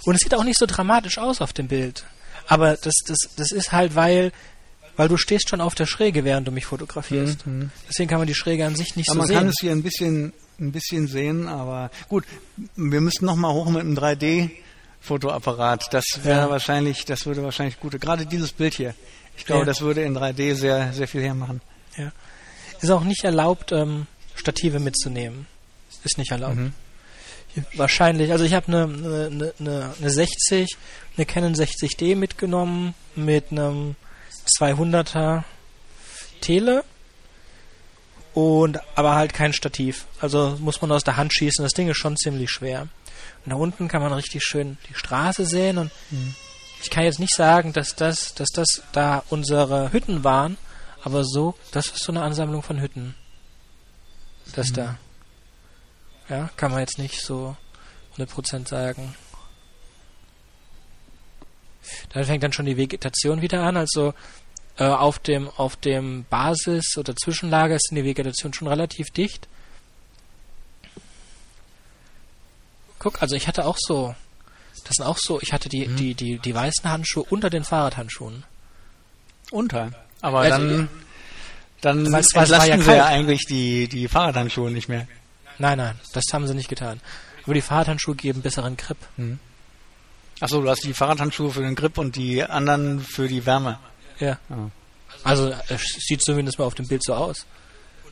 Und es sieht auch nicht so dramatisch aus auf dem Bild. Aber das, das, das ist halt, weil weil du stehst schon auf der Schräge, während du mich fotografierst. Mhm. Deswegen kann man die Schräge an sich nicht aber so sehen. Man kann es hier ein bisschen, ein bisschen sehen, aber gut, wir müssen noch mal hoch mit einem 3D Fotoapparat. Das wäre ja. wahrscheinlich, das würde wahrscheinlich gute. Gerade dieses Bild hier. Ich glaube, ja. das würde in 3D sehr, sehr viel hermachen. Ja. Ist auch nicht erlaubt, ähm, Stative mitzunehmen. Ist nicht erlaubt. Mhm. Wahrscheinlich, also ich habe eine, eine, eine, eine 60, eine Canon 60D mitgenommen mit einem 200er Tele und aber halt kein Stativ. Also muss man aus der Hand schießen. Das Ding ist schon ziemlich schwer. Und da unten kann man richtig schön die Straße sehen und mhm. ich kann jetzt nicht sagen, dass das, dass das da unsere Hütten waren, aber so, das ist so eine Ansammlung von Hütten. Das mhm. da. Ja, kann man jetzt nicht so 100% sagen. Da fängt dann schon die Vegetation wieder an. Also äh, auf dem auf dem Basis- oder Zwischenlager ist die Vegetation schon relativ dicht. Guck, also ich hatte auch so, das sind auch so, ich hatte die, mhm. die, die, die weißen Handschuhe unter den Fahrradhandschuhen. Unter? Aber also, dann, dann was entlasten ja sie ja eigentlich die, die Fahrradhandschuhe nicht mehr. Nein, nein, das haben sie nicht getan. Aber die Fahrradhandschuhe geben besseren Grip. Mhm. Achso, du hast die Fahrradhandschuhe für den Grip und die anderen für die Wärme. Ja. ja. Also es sieht zumindest mal auf dem Bild so aus.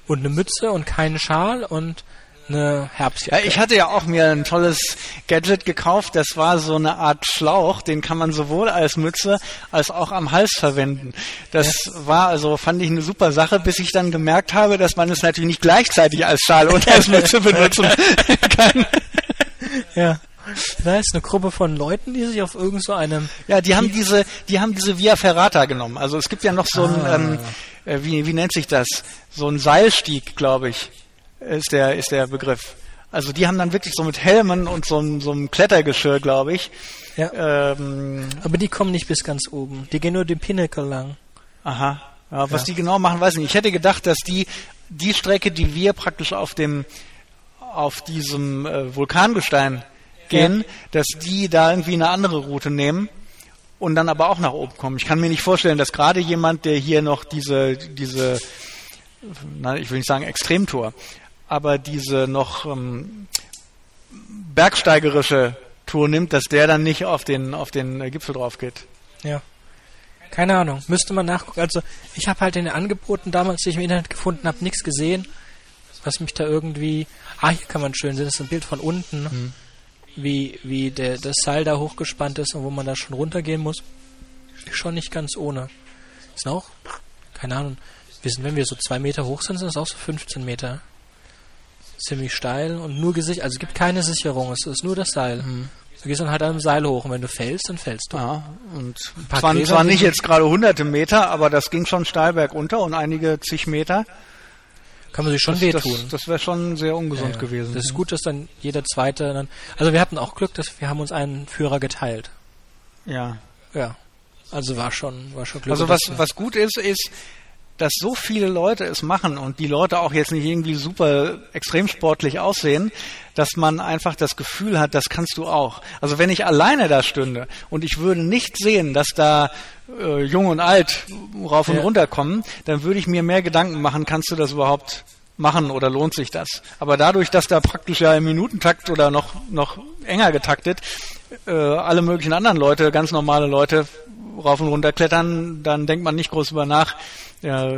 Und eine Mütze und keinen Schal und eine Herbstjacke. Ja, ich hatte ja auch mir ein tolles Gadget gekauft. Das war so eine Art Schlauch, den kann man sowohl als Mütze als auch am Hals verwenden. Das ja. war also fand ich eine super Sache, bis ich dann gemerkt habe, dass man es natürlich nicht gleichzeitig als Schal und als Mütze benutzen kann. Ja. Da ist eine Gruppe von Leuten, die sich auf irgend so einem. Ja, die haben diese, die haben diese Via Ferrata genommen. Also es gibt ja noch so ah. ein, ähm, äh, wie, wie nennt sich das? So ein Seilstieg, glaube ich, ist der, ist der Begriff. Also die haben dann wirklich so mit Helmen und so, einem, so einem Klettergeschirr, glaube ich. Ja. Ähm, Aber die kommen nicht bis ganz oben. Die gehen nur den Pinnacle lang. Aha. Ja, was ja. die genau machen, weiß ich nicht. Ich hätte gedacht, dass die die Strecke, die wir praktisch auf dem auf diesem äh, Vulkangestein gehen, ja. dass die da irgendwie eine andere Route nehmen und dann aber auch nach oben kommen. Ich kann mir nicht vorstellen, dass gerade jemand, der hier noch diese, diese, na, ich will nicht sagen Extremtour, aber diese noch ähm, bergsteigerische Tour nimmt, dass der dann nicht auf den auf den äh, Gipfel drauf geht. Ja. Keine Ahnung, müsste man nachgucken. Also ich habe halt in den Angeboten damals, die ich im Internet gefunden habe, nichts gesehen, was mich da irgendwie. Ah, hier kann man schön sehen, das ist ein Bild von unten, mhm. Wie wie der das Seil da hochgespannt ist und wo man da schon runtergehen muss. Schon nicht ganz ohne. Ist auch, keine Ahnung, wir sind, wenn wir so zwei Meter hoch sind, sind es auch so 15 Meter. Ziemlich steil und nur gesichert, also es gibt keine Sicherung, es ist nur das Seil. Mhm. Du gehst dann halt an einem Seil hoch und wenn du fällst, dann fällst du. Ja, und zwar, zwar nicht jetzt gerade hunderte Meter, aber das ging schon steil bergunter und einige zig Meter. Kann man sich schon das, wehtun. Das, das wäre schon sehr ungesund ja, gewesen. Das ist gut, dass dann jeder Zweite dann. Also wir hatten auch Glück, dass wir haben uns einen Führer geteilt. Ja. Ja. Also war schon, war schon Glück. Also was, was gut ist, ist, dass so viele Leute es machen und die Leute auch jetzt nicht irgendwie super extrem sportlich aussehen, dass man einfach das Gefühl hat, das kannst du auch. Also wenn ich alleine da stünde und ich würde nicht sehen, dass da äh, jung und alt rauf und ja. runter kommen, dann würde ich mir mehr Gedanken machen, kannst du das überhaupt machen oder lohnt sich das? Aber dadurch, dass da praktisch ja im Minutentakt oder noch noch enger getaktet äh, alle möglichen anderen Leute, ganz normale Leute rauf und runter klettern, dann denkt man nicht groß über nach, ja,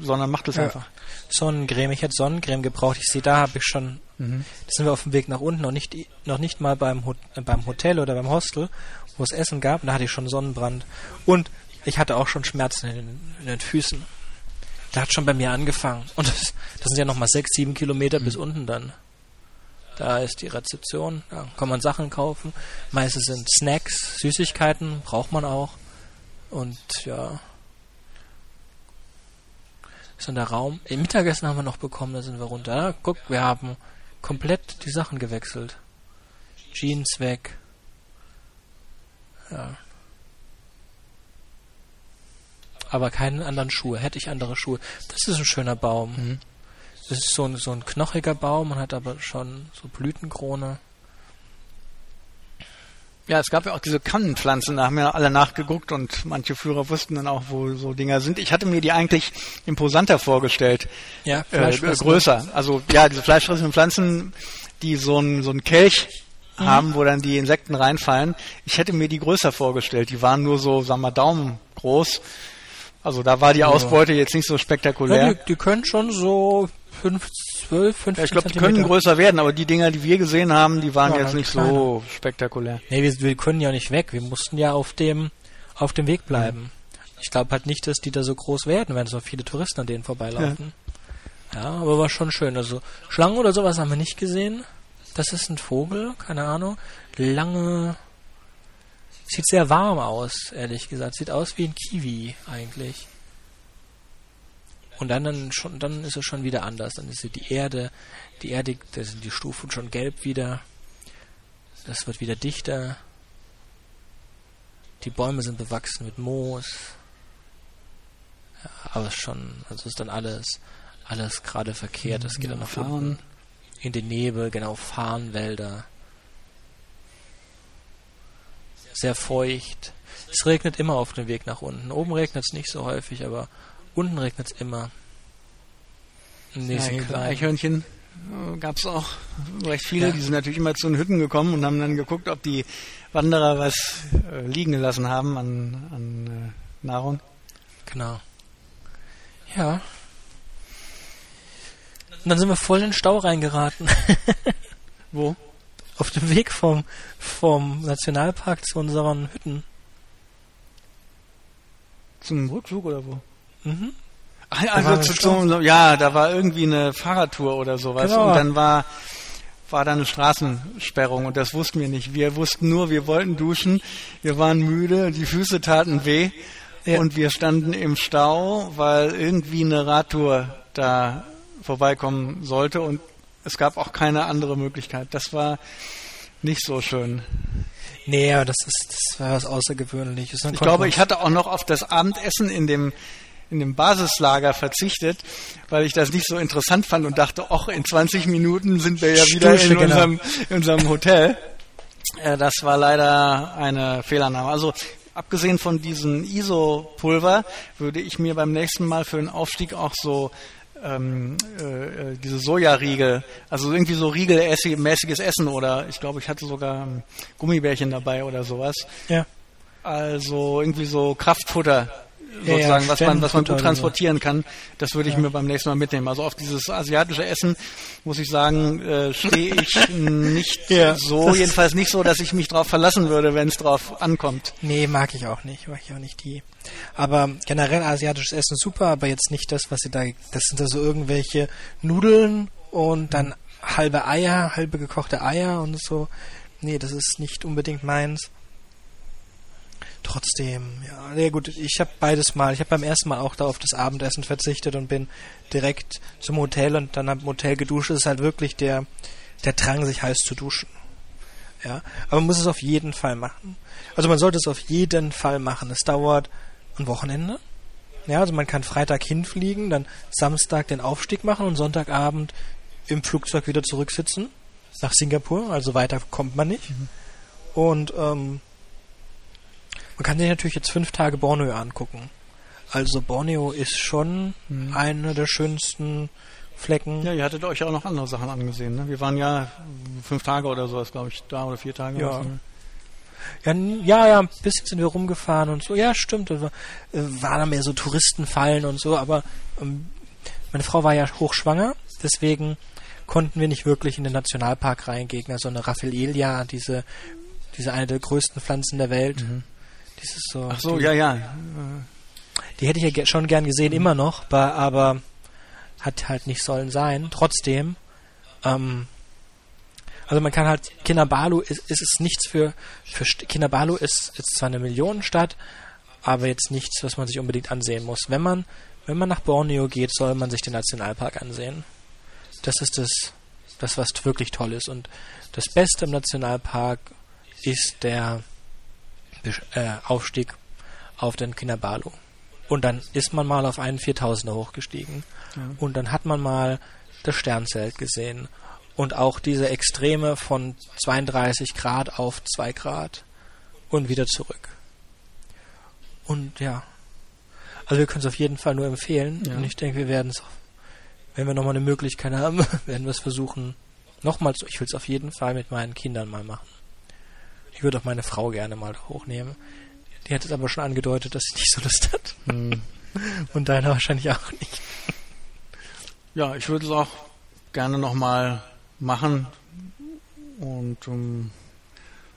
sondern macht es ja. einfach. Sonnencreme, ich hätte Sonnencreme gebraucht. Ich sehe, da habe ich schon, mhm. da sind wir auf dem Weg nach unten, noch nicht, noch nicht mal beim, Ho äh, beim Hotel oder beim Hostel, wo es Essen gab, da hatte ich schon Sonnenbrand. Und ich hatte auch schon Schmerzen in den, in den Füßen. Da hat schon bei mir angefangen. Und das, das sind ja nochmal sechs, sieben Kilometer mhm. bis unten dann. Da ist die Rezeption, da kann man Sachen kaufen. Meistens sind Snacks, Süßigkeiten, braucht man auch. Und ja, ist dann der Raum. Im Mittagessen haben wir noch bekommen, da sind wir runter. Ja, guck, wir haben komplett die Sachen gewechselt. Jeans weg. Ja. Aber keine anderen Schuhe. Hätte ich andere Schuhe. Das ist ein schöner Baum. Mhm. Das ist so ein, so ein knochiger Baum und hat aber schon so Blütenkrone. Ja, es gab ja auch diese Kannenpflanzen, da haben ja alle nachgeguckt und manche Führer wussten dann auch, wo so Dinger sind. Ich hatte mir die eigentlich imposanter vorgestellt. Ja, äh, größer. Also ja, diese fleischfressenden Pflanzen, die so ein so ein Kelch mhm. haben, wo dann die Insekten reinfallen. Ich hätte mir die größer vorgestellt. Die waren nur so, sagen wir, Daumen groß. Also da war die Ausbeute jetzt nicht so spektakulär. Ja, die, die können schon so 5, 12, 15 ja, Ich glaube, die können größer werden, aber die Dinger, die wir gesehen haben, die waren ja, jetzt nicht kleiner. so spektakulär. Nee, wir, wir, können ja nicht weg. Wir mussten ja auf dem, auf dem Weg bleiben. Mhm. Ich glaube halt nicht, dass die da so groß werden, wenn so viele Touristen an denen vorbeilaufen. Ja. ja, aber war schon schön. Also Schlangen oder sowas haben wir nicht gesehen. Das ist ein Vogel, keine Ahnung. Lange. Sieht sehr warm aus, ehrlich gesagt. Sieht aus wie ein Kiwi eigentlich. Und dann, dann, schon, dann ist es schon wieder anders. Dann ist die Erde, die Erde, da sind die Stufen schon gelb wieder. Das wird wieder dichter. Die Bäume sind bewachsen mit Moos. Ja, aber schon, also ist dann alles, alles gerade verkehrt. Das geht ja, dann nach unten. In den Nebel, genau, Farnwälder. Sehr feucht. Es regnet immer auf dem Weg nach unten. Oben regnet es nicht so häufig, aber Unten regnet es immer. Nee, ja, Eichhörnchen äh, gab es auch recht viele. Ja. Die sind natürlich immer zu den Hütten gekommen und haben dann geguckt, ob die Wanderer was äh, liegen gelassen haben an, an äh, Nahrung. Genau. Ja. Und dann sind wir voll in den Stau reingeraten. Wo? Auf dem Weg vom, vom Nationalpark zu unseren Hütten. Zum Rückflug oder wo? Mhm. Also zu, zum, ja, da war irgendwie eine Fahrradtour oder sowas genau. und dann war war da eine Straßensperrung und das wussten wir nicht. Wir wussten nur, wir wollten duschen, wir waren müde, die Füße taten weh ja. und wir standen im Stau, weil irgendwie eine Radtour da vorbeikommen sollte und es gab auch keine andere Möglichkeit. Das war nicht so schön. Nee, aber das ist das war was Außergewöhnliches. Ich glaube, ich hatte auch noch auf das Abendessen in dem in dem Basislager verzichtet, weil ich das nicht so interessant fand und dachte, ach, in 20 Minuten sind wir ja wieder in genau. unserem, in unserem Hotel. Äh, das war leider eine Fehlannahme. Also abgesehen von diesem ISO-Pulver würde ich mir beim nächsten Mal für den Aufstieg auch so ähm, äh, diese Sojariegel, also irgendwie so Riegelmäßiges Essen oder ich glaube, ich hatte sogar ähm, Gummibärchen dabei oder sowas. Ja. Also irgendwie so Kraftfutter sozusagen, ja, was man, was man gut transportieren kann. Das würde ich mir beim nächsten Mal mitnehmen. Also auf dieses asiatische Essen muss ich sagen, äh, stehe ich nicht Ja, so, jedenfalls nicht so, dass ich mich drauf verlassen würde, wenn es drauf ankommt. Nee, mag ich auch nicht. Mag ich auch nicht die. Aber generell asiatisches Essen super, aber jetzt nicht das, was sie da. Das sind also irgendwelche Nudeln und dann halbe Eier, halbe gekochte Eier und so. Nee, das ist nicht unbedingt meins. Trotzdem, ja, ja gut, ich habe beides mal. Ich habe beim ersten Mal auch da auf das Abendessen verzichtet und bin direkt zum Hotel und dann am Hotel geduscht. Es ist halt wirklich der, der Drang, sich heiß zu duschen. Ja, aber man muss es auf jeden Fall machen. Also man sollte es auf jeden Fall machen. Es dauert ein Wochenende. Ja, also man kann Freitag hinfliegen, dann Samstag den Aufstieg machen und Sonntagabend im Flugzeug wieder zurücksitzen nach Singapur. Also weiter kommt man nicht. Und ähm, man kann sich natürlich jetzt fünf Tage Borneo angucken. Also Borneo ist schon einer der schönsten Flecken. Ja, ihr hattet euch auch noch andere Sachen angesehen. Ne? Wir waren ja fünf Tage oder sowas, glaube ich, da oder vier Tage. Ja. was, ne? Ja, n- ja, ja, ein bisschen sind wir rumgefahren und so. Ja, stimmt. War, äh, waren da mehr so Touristenfallen und so, aber ähm, meine Frau war ja hochschwanger, deswegen konnten wir nicht wirklich in den Nationalpark reingehen. Also eine Raffaellia, diese, diese eine der größten Pflanzen der Welt. Dieses so, Ach so, die, ja, ja. die hätte ich ja schon gern gesehen, immer noch, aber hat halt nicht sollen sein. Trotzdem, ähm, also man kann halt, Kinabalu ist, ist es nichts für, für Kinabalu ist, ist zwar eine Millionenstadt, aber jetzt nichts, was man sich unbedingt ansehen muss. Wenn man, wenn man nach Borneo geht, soll man sich den Nationalpark ansehen. Das ist das, das was wirklich toll ist. Und das Beste im Nationalpark ist der Aufstieg auf den Kinabalu. Und dann ist man mal auf einen 4000er hochgestiegen. Und dann hat man mal das Sternzelt gesehen. Und auch diese Extreme von 32 Grad auf 2 Grad. Und wieder zurück. Und ja. Also wir können es auf jeden Fall nur empfehlen. Ja. Und ich denke, wir werden es, wenn wir nochmal eine Möglichkeit haben, werden wir es versuchen, nochmal zu. Ich will es auf jeden Fall mit meinen Kindern mal machen. Ich würde auch meine Frau gerne mal hochnehmen. Die hat es aber schon angedeutet, dass sie nicht so Lust hat. Hm. Und deiner wahrscheinlich auch nicht. Ja, ich würde es auch gerne nochmal machen. Und ähm,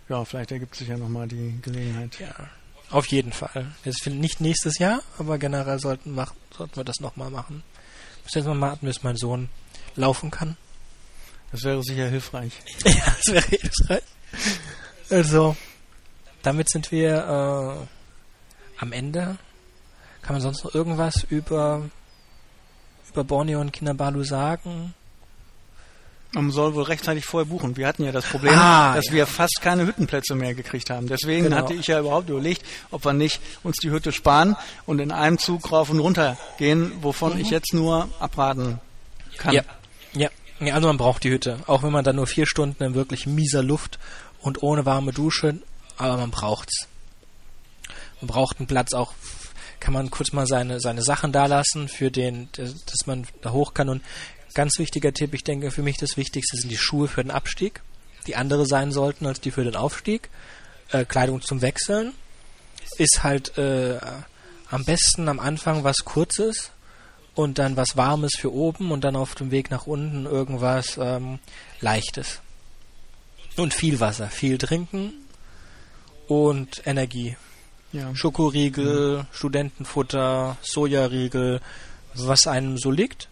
ja, vielleicht ergibt sich ja nochmal die Gelegenheit. Ja, auf jeden Fall. Jetzt nicht nächstes Jahr, aber generell sollten, mach, sollten wir das nochmal machen. Bis jetzt mal warten, bis mein Sohn laufen kann. Das wäre sicher hilfreich. ja, das wäre hilfreich. Also, damit sind wir äh, am Ende. Kann man sonst noch irgendwas über, über Borneo und Kinabalu sagen? Man soll wohl rechtzeitig vorher buchen. Wir hatten ja das Problem, Ah, dass ja. wir fast keine Hüttenplätze mehr gekriegt haben. Deswegen Genau. hatte ich ja überhaupt überlegt, ob wir nicht uns die Hütte sparen und in einem Zug rauf und runter gehen, wovon ich jetzt nur abraten kann. Ja. ja. Ja, also man braucht die Hütte. Auch wenn man dann nur vier Stunden in wirklich mieser Luft und ohne warme Dusche, aber man braucht's. Man braucht einen Platz auch, kann man kurz mal seine, seine Sachen da lassen, für den, dass man da hoch kann. Und ganz wichtiger Tipp, ich denke, für mich das Wichtigste sind die Schuhe für den Abstieg, die andere sein sollten als die für den Aufstieg. Äh, Kleidung zum Wechseln ist halt äh, am besten am Anfang was Kurzes, und dann was Warmes für oben und dann auf dem Weg nach unten irgendwas ähm, Leichtes. Und viel Wasser, viel trinken und Energie. Ja. Schokoriegel, Studentenfutter, Sojariegel, was einem so liegt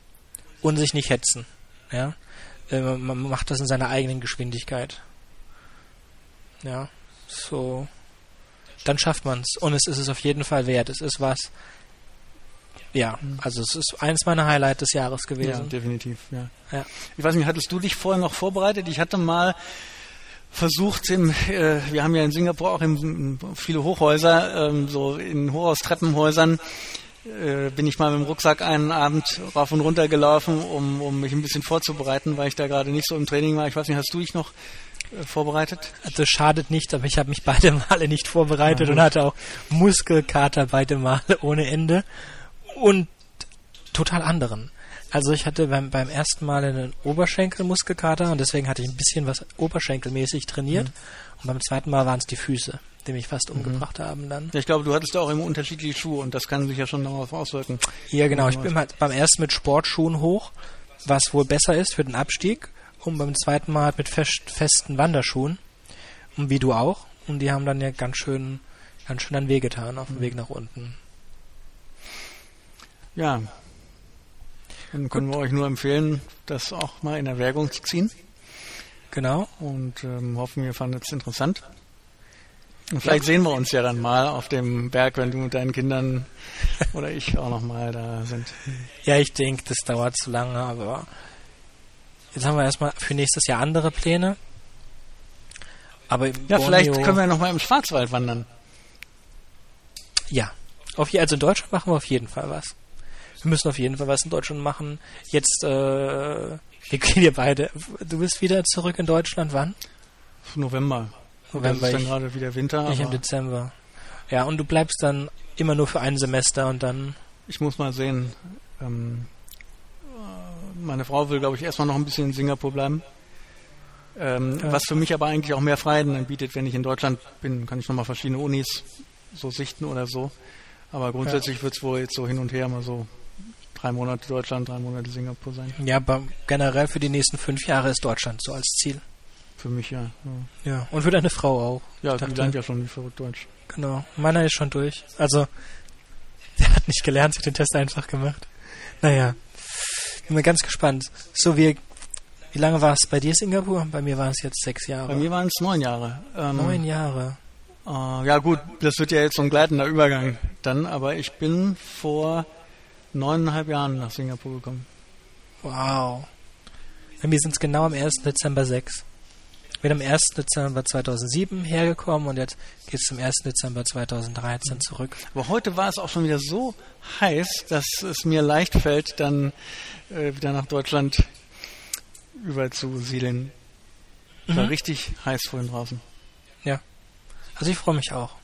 und sich nicht hetzen. Ja, äh, man macht das in seiner eigenen Geschwindigkeit. Ja, so. Dann schafft man es und es ist es auf jeden Fall wert. Es ist was. Ja, also es ist eins meiner Highlights des Jahres Ja, gewesen. definitiv. Ja. Ja. Ich weiß nicht, hattest du dich vorher noch vorbereitet? Ich hatte mal versucht, im, äh, wir haben ja in Singapur auch im, viele Hochhäuser, ähm, so in Hochhaustreppenhäusern, äh, bin ich mal mit dem Rucksack einen Abend rauf und runter gelaufen, um, um mich ein bisschen vorzubereiten, weil ich da gerade nicht so im Training war. Ich weiß nicht, hast du dich noch äh, vorbereitet? Das schadet nicht, aber ich habe mich beide Male nicht vorbereitet Ja, und hatte auch Muskelkater beide Male ohne Ende und total anderen. Also ich hatte beim, beim ersten Mal einen Oberschenkelmuskelkater und deswegen hatte ich ein bisschen was oberschenkelmäßig trainiert. Mhm. Und beim zweiten Mal waren es die Füße, die mich fast mhm. umgebracht haben dann. Ja, ich glaube, du hattest auch immer unterschiedliche Schuhe und das kann sich ja schon darauf auswirken. Ja, genau. Ich bin halt beim ersten mit Sportschuhen hoch, was wohl besser ist für den Abstieg. Und beim zweiten Mal mit fest, festen Wanderschuhen. Und wie du auch. Und die haben dann ja ganz schön, ganz schön an wehgetan auf dem mhm. Weg nach unten. Ja, dann können Gut. wir euch nur empfehlen, das auch mal in Erwägung zu ziehen. Genau. Und ähm, hoffen, ihr fandet es interessant. Und vielleicht ja. sehen wir uns ja dann mal auf dem Berg, wenn du mit deinen Kindern oder ich auch noch mal da sind. Ja, ich denke, das dauert zu lange, aber jetzt haben wir erstmal für nächstes Jahr andere Pläne. Aber ja, Borneo vielleicht können wir noch mal im Schwarzwald wandern. Ja, auf, also in Deutschland machen wir auf jeden Fall was wir müssen auf jeden Fall was in Deutschland machen. Jetzt, äh, wir gehen hier beide. Du bist wieder zurück in Deutschland, wann? November. November. ist dann gerade wieder Winter. Ich im Dezember. Ja, und du bleibst dann immer nur für ein Semester und dann. Ich muss mal sehen. Ähm, meine Frau will, glaube ich, erstmal noch ein bisschen in Singapur bleiben. Ähm, ja. Was für mich aber eigentlich auch mehr Freiheiten bietet, wenn ich in Deutschland bin, kann ich nochmal verschiedene Unis so sichten oder so. Aber grundsätzlich ja. wird es wohl jetzt so hin und her mal so drei Monate Deutschland, drei Monate Singapur sein. Ja, aber generell für die nächsten fünf Jahre ist Deutschland so als Ziel. Für mich ja. Ja, ja. und für deine Frau auch. Ja, die lernt ja schon wie verrückt Deutsch. Genau. Meiner ist schon durch. Also, der hat nicht gelernt, sie hat den Test einfach gemacht. Naja, bin mir ganz gespannt. So, wie, wie lange war es bei dir Singapur? Bei mir waren es jetzt sechs Jahre. Bei mir waren es neun Jahre. Ähm, neun Jahre. Äh, ja gut, das wird ja jetzt so ein gleitender Übergang dann, aber ich bin vor neuneinhalb Jahren nach Singapur gekommen. Wow. Bei mir sind es genau am 1. Dezember 6. Ich bin am 1. Dezember 2007 hergekommen und jetzt geht es zum 1. Dezember 2013 zurück. Aber heute war es auch schon wieder so heiß, dass es mir leicht fällt, dann äh, wieder nach Deutschland überzusiedeln. Mhm. War richtig heiß vorhin draußen. Ja. Also ich freue mich auch.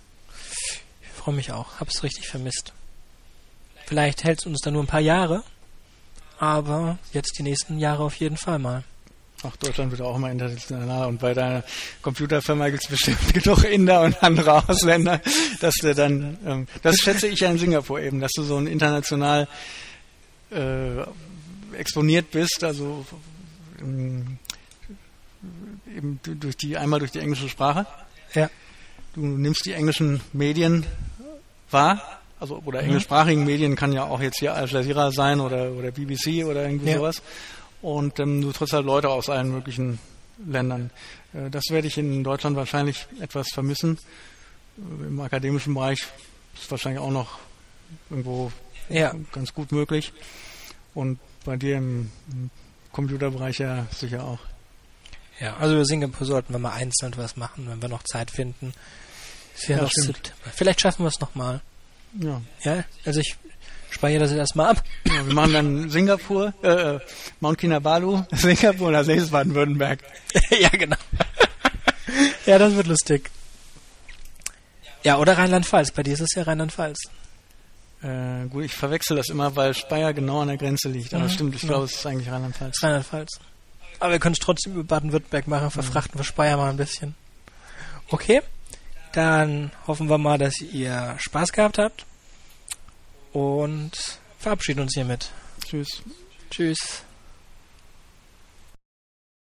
Ich freue mich auch. Hab's richtig vermisst. Vielleicht hält es uns dann nur ein paar Jahre, aber jetzt die nächsten Jahre auf jeden Fall mal. Ach, Deutschland wird auch immer international und bei deiner Computerfirma gibt es bestimmt genug Inder und andere Ausländer, dass du dann, ähm, das schätze ich ja in Singapur eben, dass du so ein international äh, exponiert bist, also ähm, eben durch die, einmal durch die englische Sprache. Ja. Du nimmst die englischen Medien wahr also oder mhm. englischsprachigen Medien kann ja auch jetzt hier Al Jazeera sein oder, oder BBC oder irgendwie ja. sowas. Und ähm, du triffst halt Leute aus allen möglichen Ländern. Äh, das werde ich in Deutschland wahrscheinlich etwas vermissen. Äh, Im akademischen Bereich ist wahrscheinlich auch noch irgendwo ja. ganz gut möglich. Und bei dir im, im Computerbereich ja sicher auch. Ja, also über Singapur sollten wir mal einzeln was machen, wenn wir noch Zeit finden. Ja ja, Vielleicht schaffen wir es nochmal. Ja. Ja, also ich speichere das erstmal ab. Ja, wir machen dann Singapur, äh, Mount Kinabalu, Singapur und als nächstes Baden-Württemberg. ja, genau. ja, das wird lustig. Ja, oder Rheinland-Pfalz. Bei dir ist es ja Rheinland-Pfalz. Äh, gut, ich verwechsel das immer, weil Speyer genau an der Grenze liegt. Aber mhm, stimmt, ich glaube, es ist eigentlich Rheinland-Pfalz. Rheinland-Pfalz. Aber wir können es trotzdem über Baden-Württemberg machen, verfrachten mhm. wir Speyer mal ein bisschen. Okay. Dann hoffen wir mal, dass ihr Spaß gehabt habt und verabschieden uns hiermit. Tschüss. Tschüss.